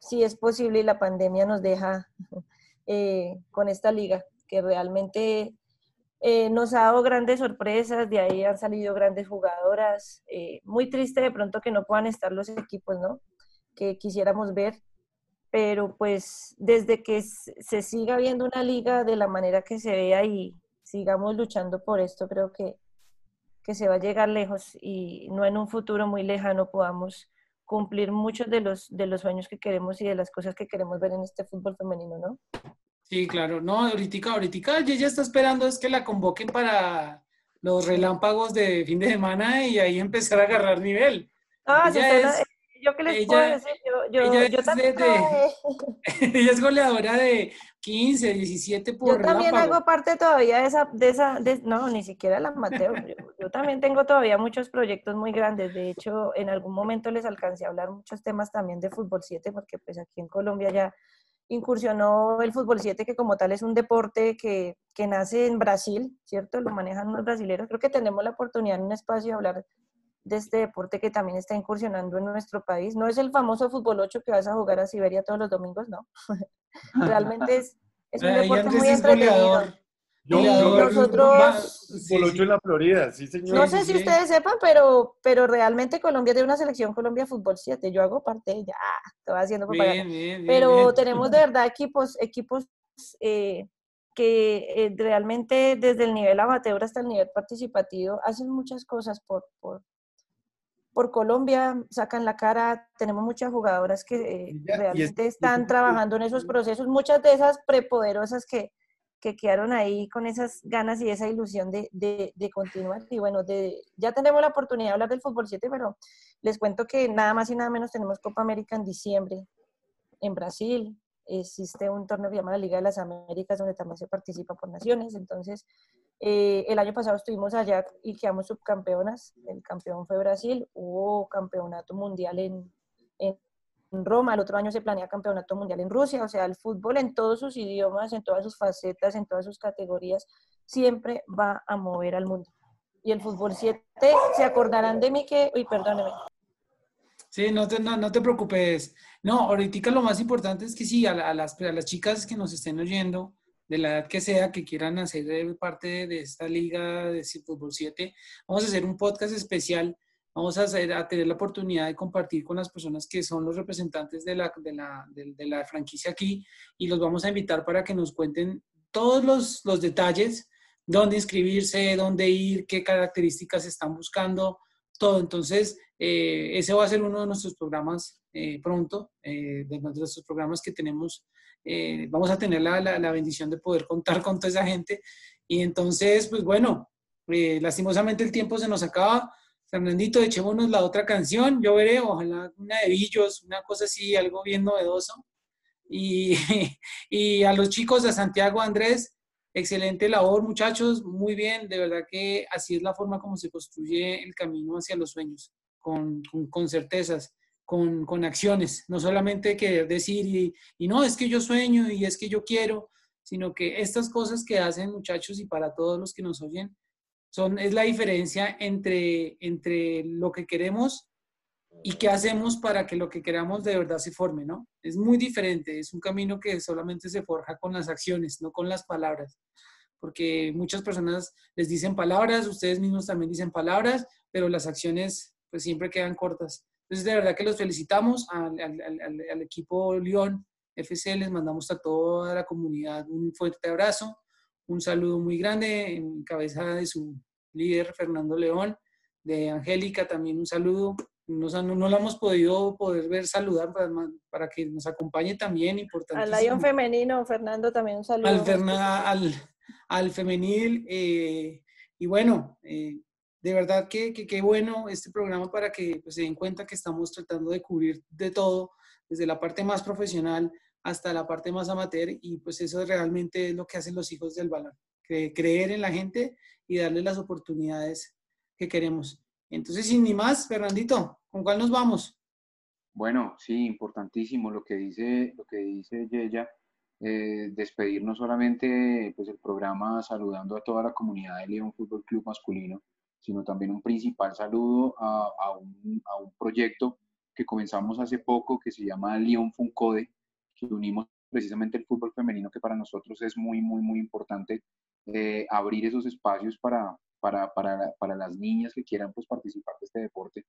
si es posible y la pandemia nos deja eh, con esta liga, que realmente eh, nos ha dado grandes sorpresas, de ahí han salido grandes jugadoras, eh, muy triste de pronto que no puedan estar los equipos, ¿no? Que quisiéramos ver, pero pues desde que se siga viendo una liga de la manera que se vea y sigamos luchando por esto, creo que, que se va a llegar lejos y no en un futuro muy lejano podamos cumplir muchos de los, de los sueños que queremos y de las cosas que queremos ver en este fútbol femenino, ¿no? Sí, claro. No, ahorita, ahorita ella está esperando es que la convoquen para los relámpagos de fin de semana y ahí empezar a agarrar nivel. Ah, se Ella están- es- yo qué les ella- puedo decir, yo, yo, ella yo es también, de- Ella es goleadora de 15, 17 por yo también hago parte todavía de esa, de esa, de- no, ni siquiera la Mateo. Yo, yo también tengo todavía muchos proyectos muy grandes. De hecho, en algún momento les alcancé a hablar muchos temas también de fútbol 7, porque pues aquí en Colombia ya incursionó el fútbol 7, que como tal es un deporte que, que nace en Brasil, ¿cierto? Lo manejan unos brasileños. Creo que tenemos la oportunidad en un espacio de hablar de este deporte que también está incursionando en nuestro país. No es el famoso fútbol 8 que vas a jugar a Siberia todos los domingos, no. Realmente es, es un Ahí deporte muy entretenido. Yo, Y yo nosotros- ocho sí. en la Florida, sí señor. No sé sí, si sí. ustedes sepan, pero, pero realmente Colombia tiene una selección Colombia Fútbol 7. Yo hago parte de ella. Ah, Estoy haciendo propaganda. Bien, bien, bien, pero bien. tenemos de verdad equipos, equipos eh, que eh, realmente desde el nivel amateur hasta el nivel participativo hacen muchas cosas por, por, por Colombia, sacan la cara, tenemos muchas jugadoras que eh, ya- es- realmente y están es- trabajando en esos procesos, muchas de esas prepoderosas que, que quedaron ahí con esas ganas y esa ilusión de, de, de continuar. Y bueno, de, ya tenemos la oportunidad de hablar del fútbol 7, pero les cuento que nada más y nada menos tenemos Copa América en diciembre en Brasil. Existe un torneo que se llama la Liga de las Américas, donde también se participa por naciones. Entonces, eh, el año pasado estuvimos allá y quedamos subcampeonas. El campeón fue Brasil. Hubo campeonato mundial en, Roma. El otro año se planea campeonato mundial en Rusia. O sea, el fútbol en todos sus idiomas, en todas sus facetas, en todas sus categorías, siempre va a mover al mundo. Y el fútbol 7, se acordarán de mí que, uy, perdóneme, Sí, no te, no, no te preocupes. No, ahorita lo más importante es que sí, a, a las, a las chicas que nos estén oyendo, de la edad que sea, que quieran hacer eh, parte de, esta liga de Fútbol 7, vamos a hacer un podcast especial. Vamos a, hacer, a tener la oportunidad de compartir con las personas que son los representantes de la, franquicia aquí y los vamos a invitar para que nos cuenten todos los, los detalles, dónde inscribirse, dónde ir, qué características están buscando, todo. Entonces, eh, ese va a ser uno de nuestros programas eh, pronto, eh, de nuestros programas que tenemos. Eh, vamos a tener la, la- bendición de poder contar con toda esa gente. Y entonces, pues bueno, eh, lastimosamente el tiempo se nos acaba. Fernandito, echémonos la otra canción. Yo veré, ojalá una de Billos, una cosa así, algo bien novedoso. Y, y a los chicos de Santiago Andrés, excelente labor, muchachos, muy bien. De verdad que así es la forma como se construye el camino hacia los sueños con, con certezas, con, acciones, no solamente querer decir y, y, no, es que yo sueño y es que yo quiero, sino que estas cosas que hacen muchachos y para todos los que nos oyen, son, es la diferencia entre, entre lo que queremos y qué hacemos para que lo que queramos de verdad se forme, ¿no? Es muy diferente, es un camino que solamente se forja con las acciones, no con las palabras, porque muchas personas les dicen palabras, ustedes mismos también dicen palabras, pero las acciones pues siempre quedan cortas. Entonces, de verdad que los felicitamos al, al, al, al equipo León FC, les mandamos a toda la comunidad un fuerte abrazo, un saludo muy grande en cabeza de su líder Fernando León, de Angélica también un saludo, nos, no, no la hemos podido poder ver saludar para, para que nos acompañe también, importante. Al Lion femenino, Fernando, también un saludo. Al, al, al femenil, eh, y bueno, eh, de verdad que qué bueno este programa para que pues, se den cuenta que estamos tratando de cubrir de todo, desde la parte más profesional hasta la parte más amateur, y pues eso realmente es lo que hacen los hijos del balón, creer en la gente y darle las oportunidades que queremos. Entonces, sin ni más, Fernandito, ¿con cuál nos vamos? Bueno, sí, importantísimo lo que dice, lo que dice Yeya, eh, despedir no solamente pues, el programa saludando a toda la comunidad de León Fútbol Club masculino, sino también un principal saludo a, a, un, a, un, proyecto que comenzamos hace poco que se llama León Funcode, que unimos precisamente el fútbol femenino, que para nosotros es muy, muy, muy importante eh, abrir esos espacios para, para, para, para, las niñas que quieran pues, participar de este deporte.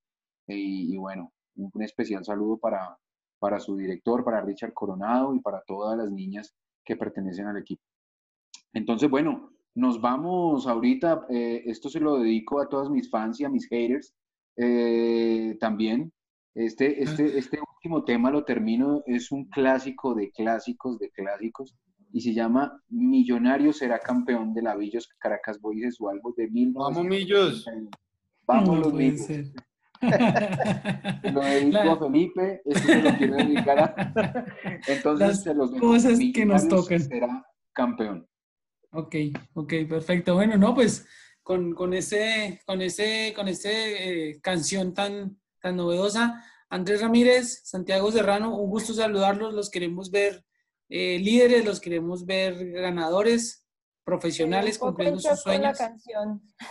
y, y bueno, un, un, especial saludo para, para su director, para Richard Coronado y para todas las niñas que pertenecen al equipo. Entonces, bueno, nos vamos ahorita, eh, esto se lo dedico a todas mis fans y a mis haters eh, también. Este, este, este último tema lo termino, es un clásico de clásicos de clásicos y se llama Millonario será campeón de la Villos Caracas Boys o algo de mil. Vamos, Millos. Vamos, no los Millos. lo dedico a Felipe, esto se lo quiero dedicar a... Entonces, Las se los cosas que nos tocan. Será campeón. Ok, ok, perfecto. Bueno, no, pues con, con ese, con ese, con ese eh, canción tan, tan novedosa. Andrés Ramírez, Santiago Serrano, un gusto saludarlos. Los queremos ver eh, líderes, los queremos ver ganadores, profesionales, cumpliendo sus sueños.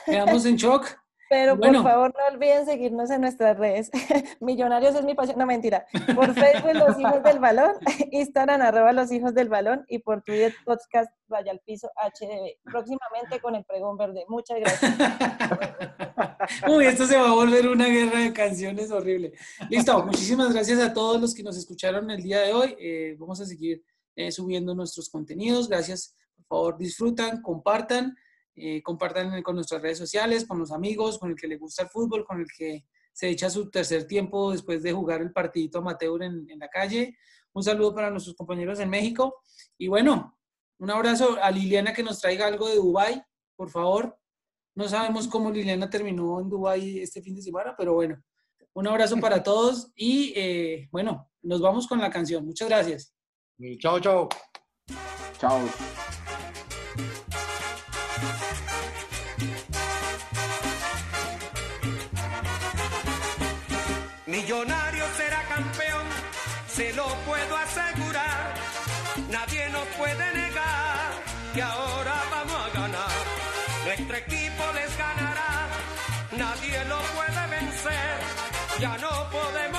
Quedamos en shock. Pero bueno. por favor no olviden seguirnos en nuestras redes. Millonarios es mi pasión, no mentira. Por Facebook Los Hijos del Balón, Instagram arroba Los Hijos del Balón y por Twitter podcast Vaya al Piso HDB. Próximamente con el pregón verde. Muchas gracias. Uy, esto se va a volver una guerra de canciones horrible. Listo, muchísimas gracias a todos los que nos escucharon el día de hoy. Eh, vamos a seguir eh, subiendo nuestros contenidos. Gracias, por favor, disfrutan, compartan. Eh, compartan con nuestras redes sociales, con los amigos, con el que le gusta el fútbol, con el que se echa su tercer tiempo después de jugar el partidito amateur en, en la calle. Un saludo para nuestros compañeros en México. Y bueno, un abrazo a Liliana que nos traiga algo de Dubai, por favor. No sabemos cómo Liliana terminó en Dubai este fin de semana, pero bueno, un abrazo para todos y eh, bueno, nos vamos con la canción. Muchas gracias. Chao, chao. Chao. Millonario será campeón, se lo puedo asegurar. Nadie nos puede negar que ahora vamos a ganar. Nuestro equipo les ganará, nadie lo puede vencer. Ya no podemos